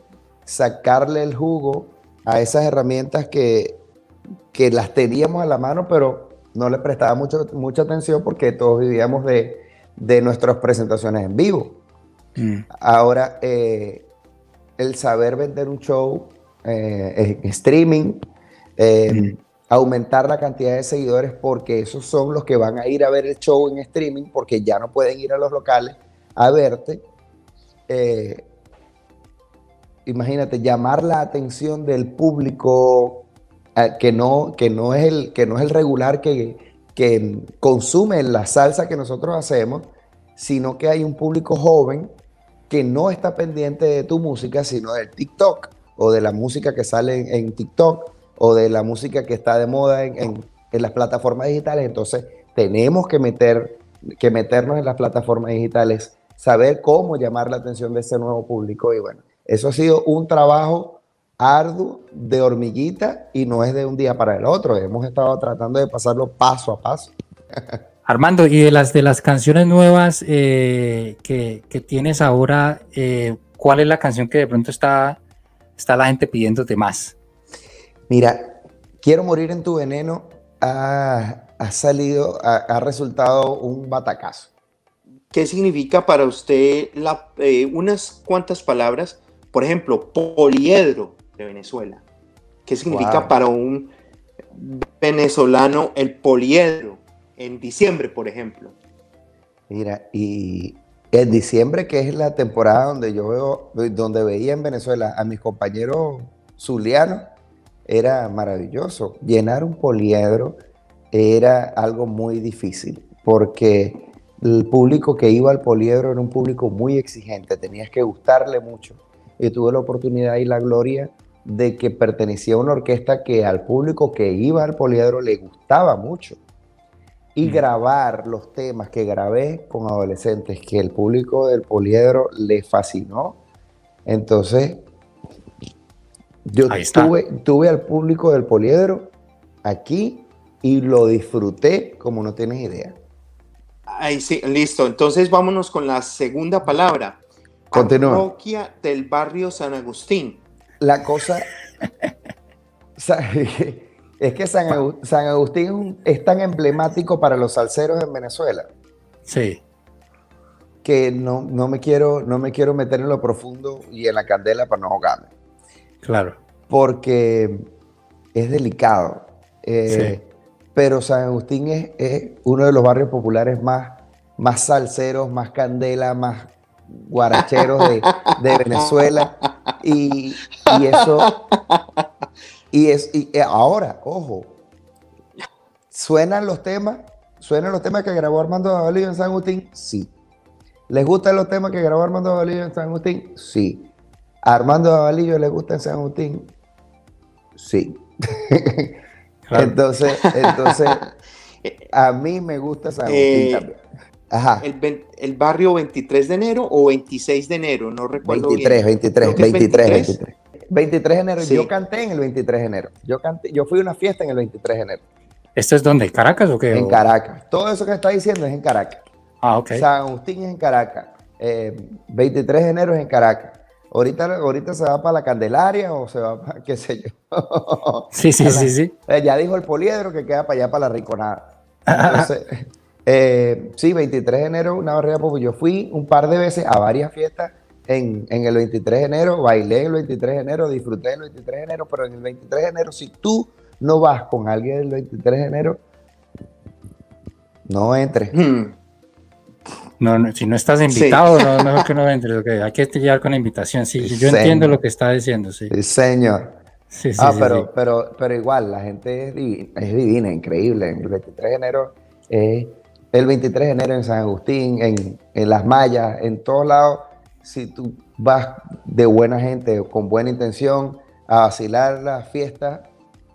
sacarle el jugo a esas herramientas que, que las teníamos a la mano, pero no le prestaba mucho, mucha atención porque todos vivíamos de, de nuestras presentaciones en vivo. Mm, Ahora, eh, el saber vender un show eh, en streaming, eh, Mm. aumentar la cantidad de seguidores porque esos son los que van a ir a ver el show en streaming porque ya no pueden ir a los locales a verte. Imagínate, llamar la atención del público que, no, que, no es el, que no es el regular que, que consume la salsa que nosotros hacemos, sino que hay un público joven que no está pendiente de tu música, sino del TikTok o de la música que sale en, TikTok o de la música que está de moda en, en- en las plataformas digitales. Entonces, tenemos que, meter, que meternos en las plataformas digitales, saber cómo llamar la atención de ese nuevo público. Y bueno, eso ha sido un trabajo arduo de hormiguita y no es de un día para el otro. Hemos estado tratando de pasarlo paso a paso. [LAUGHS] Armando, y de las de las canciones nuevas eh, que, que tienes ahora, eh, ¿cuál es la canción que de pronto está, está la gente pidiéndote más? Mira, Quiero morir en tu veneno ha, ha salido, ha, ha resultado un batacazo. ¿Qué significa para usted la, eh, unas cuantas palabras? Por ejemplo, poliedro de Venezuela. ¿Qué significa Wow. para un venezolano el poliedro en diciembre, por ejemplo? Mira, y en diciembre, que es la temporada donde yo veo, donde veía en Venezuela a mis compañeros zulianos, era maravilloso. Llenar un poliedro era algo muy difícil, porque el público que iba al poliedro era un público muy exigente, tenías que gustarle mucho. Y tuve la oportunidad y la gloria de que pertenecía a una orquesta que al público que iba al poliedro le gustaba mucho y Mm. grabar los temas que grabé con adolescentes que el público del poliedro le fascinó. Entonces, yo tuve, tuve al público del poliedro aquí y lo disfruté como no tienes idea. Ahí sí, listo. Entonces vámonos con la segunda palabra. Continúa. Parroquia del barrio San Agustín. La cosa [LAUGHS] sa- [LAUGHS] es que San, Agu- San Agustín es, tan emblemático para los salseros en Venezuela Sí, que no, no, me quiero, no me quiero meter en lo profundo y en la candela para no ahogarme. claro. porque es delicado. Eh, Pero San Agustín es, es uno de los barrios populares más, más salseros, más candela, más guaracheros de, de Venezuela. Y, y eso. Y, es, y eh, ahora, ojo, ¿suenan los temas? ¿Suenan los temas que grabó Armando Davalillo en San Agustín? Sí. ¿Les gustan los temas que grabó Armando Davalillo en San Agustín? Sí. ¿A Armando Davalillo le gusta en San Agustín? Sí. [LAUGHS] Claro. Entonces, entonces, [LAUGHS] a mí me gusta San Agustín Eh, también. Ajá. El, el barrio 23 de enero o 26 de enero, no recuerdo 23, bien. 23, Creo que es 23, 23. 23. 23 de enero. Sí. Yo canté en el 23 de enero. Yo canté, yo fui a una fiesta en el 23 de enero. ¿Esto es donde? ¿Caracas o qué? En Caracas. Todo eso que está diciendo es en Caracas. Ah, ok. San Agustín es en Caracas. Eh, 23 de enero es en Caracas. Ahorita, ahorita se va para la Candelaria o se va para, qué sé yo. Sí, sí, la- [LAUGHS] sí, sí. Eh, ya dijo el poliedro que queda para allá, para la Rinconada. Entonces, [LAUGHS] Eh, sí, 23 de enero, una barriga porque yo fui un par de veces a varias fiestas en, en el 23 de enero, bailé el 23 de enero, disfruté el 23 de enero, pero en el 23 de enero, si tú no vas con alguien el 23 de enero, no entres. Hmm. No, no, si no estás invitado, no, no es que no entres, ok, hay que llegar con la invitación. Sí, Sí, yo señor. entiendo lo que está diciendo, sí. Sí, señor. Sí, sí, ah, sí, pero, sí. Pero, pero igual, la gente es divina, es divina, increíble. El 23 de enero es el 23 de enero en San Agustín, en, en Las Mayas, en todos lados. Si tú vas de buena gente, con buena intención, a vacilar la fiesta,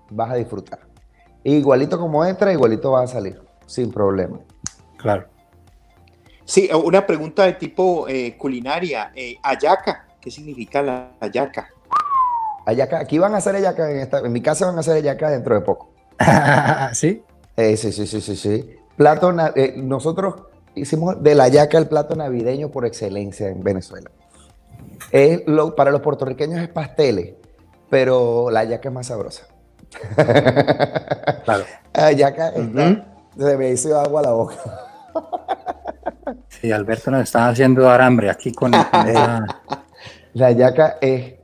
vas a disfrutar. Igualito como entra, igualito vas a salir, sin problema. Claro. Sí, una pregunta de tipo eh, culinaria. Eh, ayaca, ¿qué significa la ayaca? Ayaca, aquí van a hacer ayaca, en, esta, en mi casa van a hacer ayaca dentro de poco. [LAUGHS] ¿Sí? Eh, sí, sí, sí, sí, sí. Plato, na- eh, nosotros hicimos de la yaca el plato navideño por excelencia en Venezuela. Es lo, para los puertorriqueños es pasteles, pero la yaca es más sabrosa. Claro. [LAUGHS] La yaca está- se me hizo agua a la boca. Sí, Alberto nos está haciendo dar hambre aquí con, con esa- [LAUGHS] La yaca es,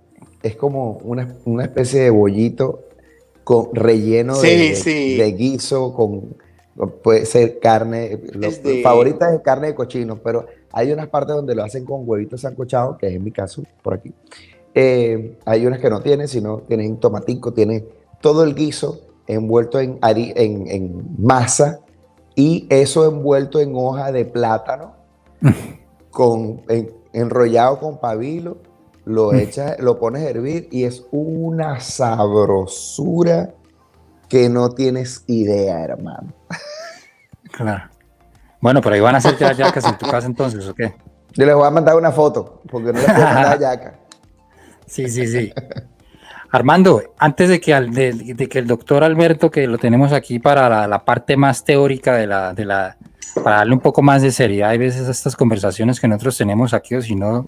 es como una, una especie de bollito con relleno de, Sí, de- sí. de guiso, con puede ser carne, lo de- favorita es carne de cochino, pero hay unas partes donde lo hacen con huevitos sancochados, que es en mi caso, por aquí. Eh, hay unas que no tienen, sino tienen tomatico, tienen todo el guiso envuelto en, en, en masa y eso envuelto en hoja de plátano, [LAUGHS] con, en- enrollado con pabilo, lo echas, lo pones a hervir y es una sabrosura que no tienes idea, hermano. Claro. Bueno, pero ahí van a hacer ya yacas en tu casa entonces, ¿o qué? Yo les voy a mandar una foto, porque no les puedo mandar yaca. Sí, sí, sí. Armando, antes de que, al- de, de que el doctor Alberto, que lo tenemos aquí para la, la parte más teórica de la, de la, para darle un poco más de seriedad, hay veces estas conversaciones que nosotros tenemos aquí, o si no,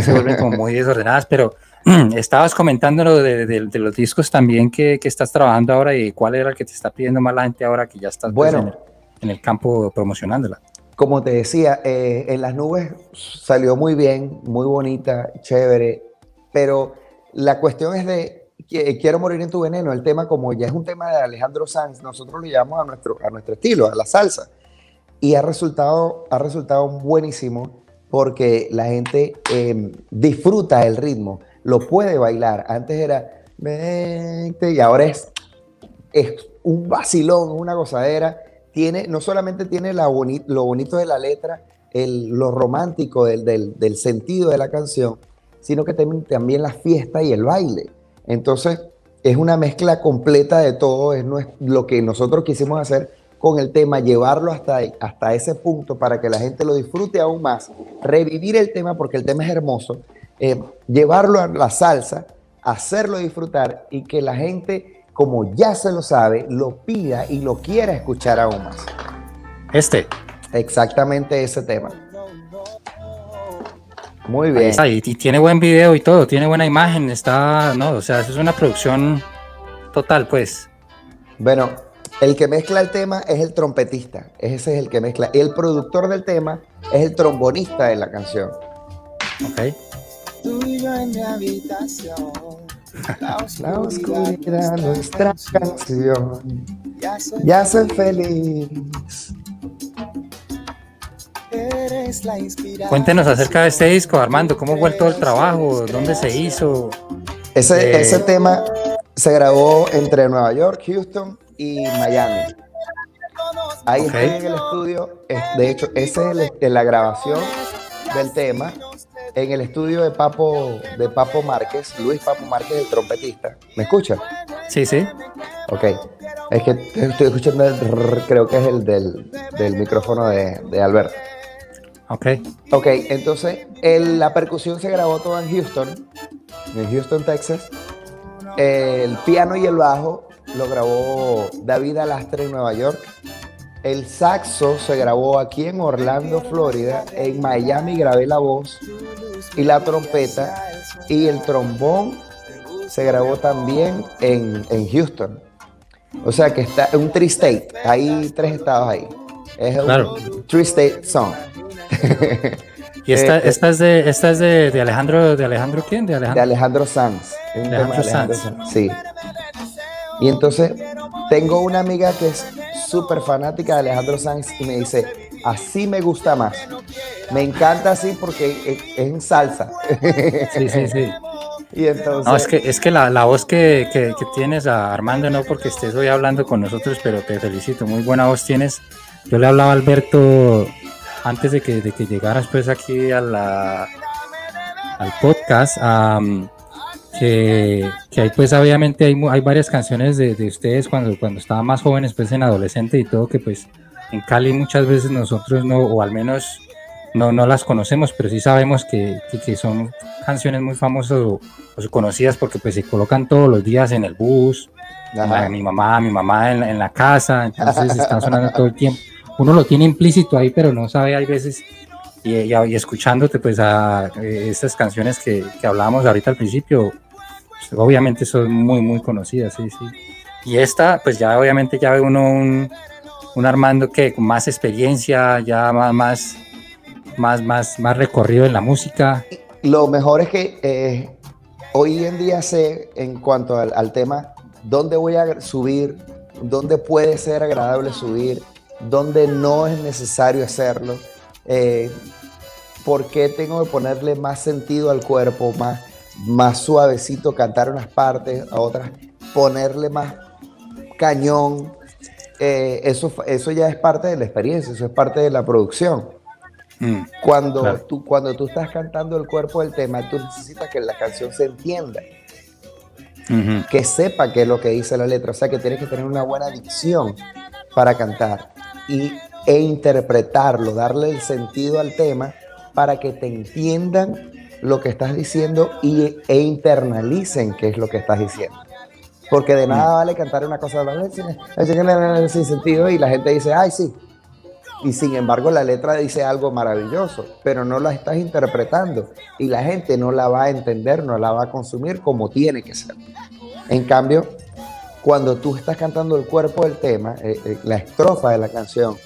se vuelven como muy desordenadas, pero [CLEARS THROAT] estabas comentando lo de, de- de los discos también que, que estás trabajando ahora y cuál era el que te está pidiendo más la gente ahora que ya estás pues, Bueno. en, el, en el campo promocionándola. Como te decía, eh, en las nubes salió muy bien, muy bonita, chévere, pero la cuestión es de quiero morir en tu veneno. El tema, como ya es un tema de Alejandro Sanz, nosotros lo llevamos a nuestro, a nuestro estilo, a la salsa. Y ha resultado, ha resultado buenísimo porque la gente eh, disfruta el ritmo, lo puede bailar. Antes era y ahora es, es un vacilón, una gozadera. Tiene, no solamente tiene la boni- lo bonito de la letra, el, lo romántico del, del- sentido de la canción, sino que también, también la fiesta y el baile. Entonces, es una mezcla completa de todo, es nues- lo que nosotros quisimos hacer con el tema, llevarlo hasta, hasta ese punto para que la gente lo disfrute aún más, revivir el tema porque el tema es hermoso, eh, llevarlo a la salsa, hacerlo disfrutar y que la gente, como ya se lo sabe, lo pida y lo quiera escuchar aún más. Este, Exactamente ese tema. Muy ahí bien. está, y, y tiene buen video y todo, tiene buena imagen, está, no, o sea, eso es una producción total, pues. Bueno, el que mezcla el tema es el trompetista, ese es el que mezcla. Y el productor del tema es el trombonista de la canción. Ok. En mi habitación. La La oscuridad, nuestra canción, Ya soy ya soy feliz. Eres la inspiración. Cuéntenos acerca de este disco, Armando, cómo fue todo el trabajo, dónde se hizo. Ese, Eh. ese tema se grabó entre Nueva York, Houston y Miami. Ahí Ok. estoy en el estudio. es- De hecho, esa es la grabación del tema en el estudio de Papo, de Papo Márquez, Luis Papo Márquez, el trompetista. ¿Me escucha? Sí, sí. Ok. Es que estoy escuchando el rrr, creo que es el del, del micrófono de, de Alberto. Ok. Ok, entonces el- la percusión se grabó toda en Houston, en Houston, Texas. El piano y el bajo lo grabó David Alastre en Nueva York. El saxo se grabó aquí en Orlando, Florida. En Miami grabé la voz y la trompeta. Y el trombón se grabó también en, en Houston. O sea que está un tri-state. Hay tres estados ahí. Es un Claro. Three State Song. [LAUGHS] Y esta, Eh, esta es de, esta es de, de Alejandro, ¿de Alejandro quién? De de Alejandro. Alejandro Sanz. De Alejandro Alejandro Sanz. Sanz, Sí. Y entonces tengo una amiga que es súper fanática de Alejandro Sanz y me dice, así me gusta más. Me encanta así porque es, es en salsa. Sí, sí, sí. [LAUGHS] y entonces, No, es que, es que la, la voz que, que- que tienes, a Armando, no porque estés hoy hablando con nosotros, pero te felicito, muy buena voz tienes. Yo le hablaba a Alberto antes de que, de que llegaras pues aquí a la, al podcast, que, que hay pues obviamente hay, hay varias canciones de, de ustedes cuando, cuando estaban más jóvenes, pues en adolescente y todo, que pues en Cali muchas veces nosotros no, o al menos no, no las conocemos, pero sí sabemos que, que, que son canciones muy famosas o, o conocidas porque pues se colocan todos los días en el bus, mi mamá, mi mamá en, la- en la casa, entonces están sonando todo el tiempo. Uno lo tiene implícito ahí, pero no sabe, hay veces, y, y- y escuchándote pues a eh, estas canciones que, que hablábamos ahorita al principio, obviamente son muy, muy conocidas, sí, sí. Y esta, pues ya obviamente ya ve uno un, un Armando que con más experiencia, ya más, más, más, más, recorrido en la música. Lo mejor es que eh, hoy en día sé en cuanto al, al tema dónde voy a subir, dónde puede ser agradable subir, dónde no es necesario hacerlo, eh, por qué tengo que ponerle más sentido al cuerpo, más, más suavecito, cantar unas partes, a otras ponerle más cañón. Eh, eso, eso ya es parte de la experiencia, eso es parte de la producción. Mm, Cuando, Claro. tú, cuando tú estás cantando el cuerpo del tema, tú necesitas que la canción se entienda, que sepa qué es lo que dice la letra, o sea que tienes que tener una buena dicción para cantar y, e interpretarlo, darle el sentido al tema para que te entiendan lo que estás diciendo y, e internalicen qué es lo que estás diciendo. Porque de nada vale cantar una cosa sin, sin sentido y la gente dice, ay, sí. Y sin embargo la letra dice algo maravilloso, pero no la estás interpretando y la gente no la va a entender, no la va a consumir como tiene que ser. En cambio, cuando tú estás cantando el cuerpo del tema, eh, eh, la estrofa de la canción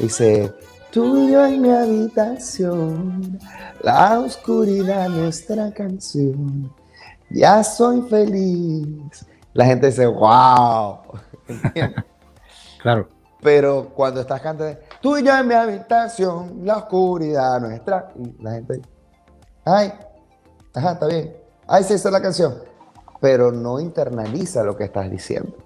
dice, tuyo en mi habitación, la oscuridad nuestra canción, ya soy feliz. La gente dice, wow. [LAUGHS] Claro. Pero cuando estás cantando, tú y yo en mi habitación, la oscuridad nuestra. Y la gente, ay, ajá, está bien. Ay, sí, esa es la canción. Pero no internaliza lo que estás diciendo.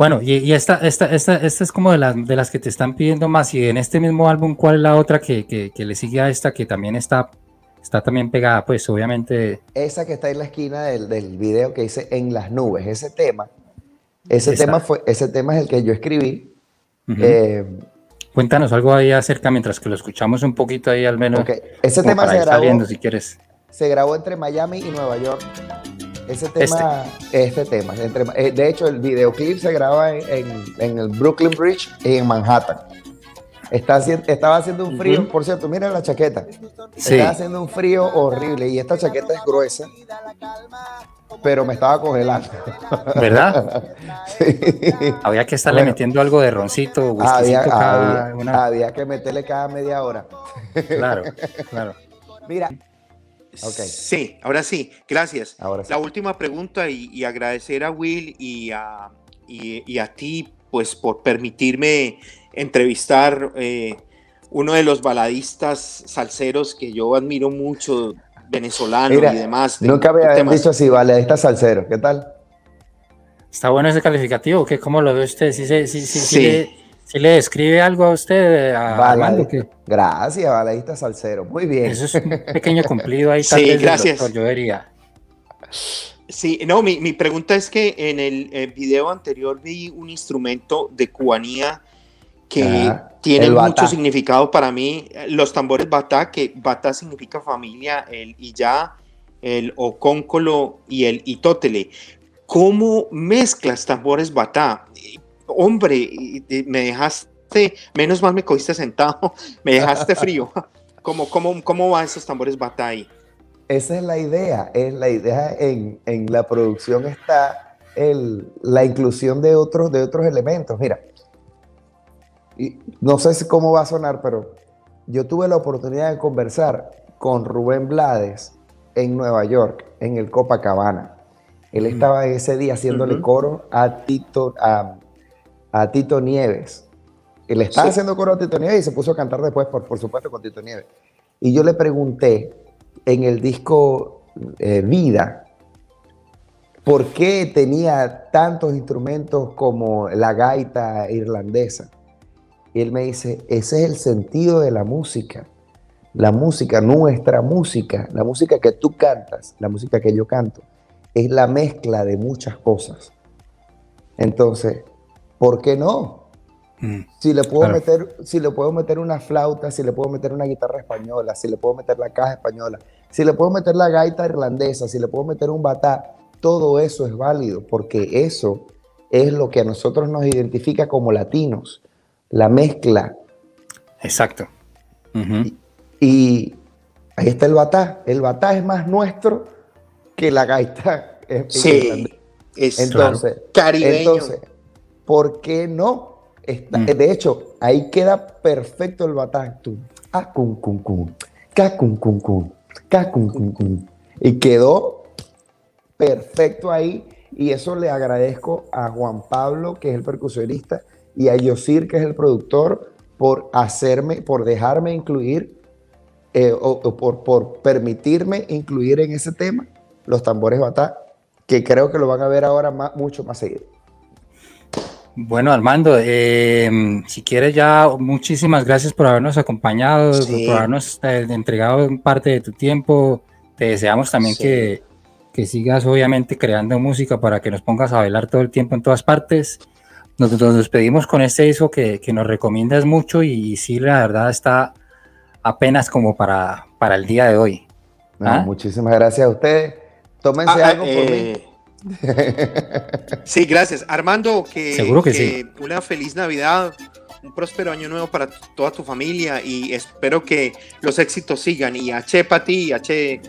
Bueno, y, y esta, esta, esta, esta es como de las, de las que te están pidiendo más. Y en este mismo álbum, ¿cuál es la otra que, que, que le sigue a esta que también está, está también pegada? Pues obviamente. Esa que está en la esquina del, del video que dice En las nubes, ese tema, ese Esa. tema, fue, ese tema es el que yo escribí. Eh, Cuéntanos algo ahí acerca mientras que lo escuchamos un poquito ahí al menos. ok, Ese tema se grabó, saliendo si quieres. se grabó entre Miami y Nueva York. Ese tema, este, tema. Entre, eh, de hecho, el videoclip se graba en, en- en el Brooklyn Bridge y en Manhattan. Está, estaba haciendo un frío, por cierto, mira la chaqueta. Sí. Estaba haciendo un frío horrible y esta chaqueta es gruesa, pero me estaba congelando. ¿Verdad? [LAUGHS] Sí. Había que estarle Bueno. metiendo algo de roncito, había, cada había- una. había que meterle cada media hora. Claro, claro. Mira, Ok. Sí, ahora sí, gracias. ahora sí. La última pregunta y, y agradecer a Will y a, y, y a ti pues por permitirme entrevistar eh, uno de los baladistas salseros que yo admiro mucho, venezolano Mira, y demás. de- Nunca me habían temas. dicho así, vale, ahí está salsero. ¿Qué tal? ¿Está bueno ese calificativo? ¿Qué, ¿Cómo lo ve usted? ¿Sí, se- sí, sí, sí Sí. Sí le describe algo a usted, a Vale, Armando? que Gracias, balaísta salsero. Muy bien. Eso es un pequeño cumplido ahí. [LAUGHS] Sí, gracias. doctor, yo diría. Sí, no, mi, mi pregunta es que en el, eh, video anterior vi un instrumento de cubanía que Ajá, tiene mucho significado para mí. Los tambores batá, que batá significa familia, el iyá, el ocóncolo y el itótele. ¿Cómo mezclas tambores batá? Hombre, y- y me dejaste, menos mal me cogiste sentado, [LAUGHS] me dejaste frío. [LAUGHS] ¿Cómo, cómo, cómo van esos tambores batá ahí? Esa es la idea. Es la idea en, en la producción está el, la inclusión de otros, de otros elementos. Mira, y no sé si cómo va a sonar, pero yo tuve la oportunidad de conversar con Rubén Blades en Nueva York, en el Copacabana. Él estaba ese día haciéndole coro a Tito, a, a Tito Nieves. Él estaba Sí. haciendo coro a Tito Nieves y se puso a cantar después, por, por supuesto, con Tito Nieves. Y yo le pregunté en el disco eh, Vida, ¿por qué tenía tantos instrumentos como la gaita irlandesa? Y él me dice, ese es el sentido de la música. La música, nuestra música, la música que tú cantas, la música que yo canto, es la mezcla de muchas cosas. Entonces, ¿por qué no? Mm. Si le puedo Claro. meter, si le puedo meter una flauta, si le puedo meter una guitarra española, si le puedo meter la caja española, si le puedo meter la gaita irlandesa, si le puedo meter un batá, todo eso es válido, porque eso es lo que a nosotros nos identifica como latinos, la mezcla. Exacto. Y ahí está el batá. El batá es más nuestro que la gaita eh, Sí, irlandesa. es Entonces, caribeño. Entonces, ¿por qué no? Está- Mm. De hecho, ahí queda perfecto el batán. Tú, ah, cum, cum, cum, ca, cum, cum, cum, ca, cum, cum, cum. Y quedó perfecto ahí. Y eso le agradezco a Juan Pablo, que es el percusionista, y a Yosir, que es el productor, por hacerme, por dejarme incluir, eh, o, o por, por permitirme incluir en ese tema los tambores batá, que creo que lo van a ver ahora más- mucho más seguido. Bueno, Armando, eh, si quieres ya, muchísimas gracias por habernos acompañado, Sí. por habernos eh, entregado parte de tu tiempo. Te deseamos también Sí. que, que sigas obviamente creando música para que nos pongas a bailar todo el tiempo en todas partes. Nos, nos despedimos con este disco que, que nos recomiendas mucho y, sí, la verdad está apenas como para, para el día de hoy. No, ¿Ah? Muchísimas gracias a ustedes. Tómense Ah, ah, algo por eh, [LAUGHS] sí, gracias. Armando, que, Seguro que sí. una feliz Navidad, un próspero año nuevo para toda tu familia y espero que los éxitos sigan. Y H para ti y H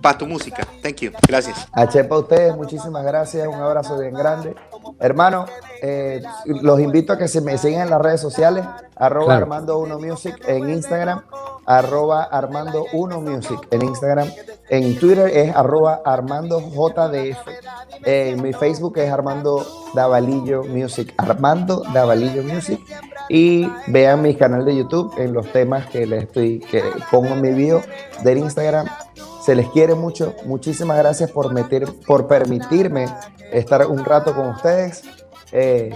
para tu música. Thank you. Gracias. A Chepa a ustedes, muchísimas gracias. Un abrazo bien grande. Hermano, eh, los invito a que se me sigan en las redes sociales, arroba Claro. Armando Uno Music en Instagram, arroba Armando Uno Music en Instagram. En Twitter es arroba Armando JDF. En mi Facebook es Armando Davalillo Music. Armando Davalillo Music. Y vean mi canal de YouTube en los temas que les estoy, que pongo en mi bio del Instagram. Se les quiere mucho. Muchísimas gracias por, meter, por permitirme estar un rato con ustedes. Eh,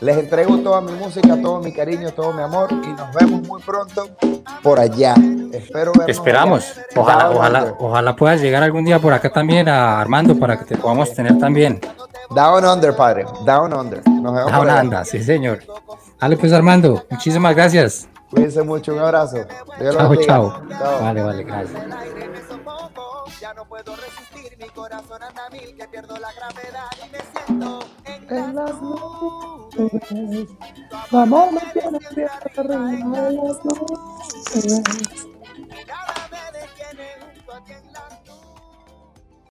les entrego toda mi música, todo mi cariño, todo mi amor y nos vemos muy pronto por allá. Espero vernos Te esperamos. allá. Ojalá, Down ojalá, Under. ojalá puedas llegar algún día por acá también a Armando para que te podamos tener también. Down Under, padre. Down Under. Nos vemos allá. anda, sí, señor. Dale, pues, Armando, muchísimas gracias. Cuídense mucho. Un abrazo. Chao, chao. Chao. Vale, vale, gracias. el aire me sofoco, ya no puedo resistir, mi corazón anda a mil, que pierdo la gravedad y me siento en las nubes. Tu amor me tiene arriba de las nubes. Nada me detiene junto a ti en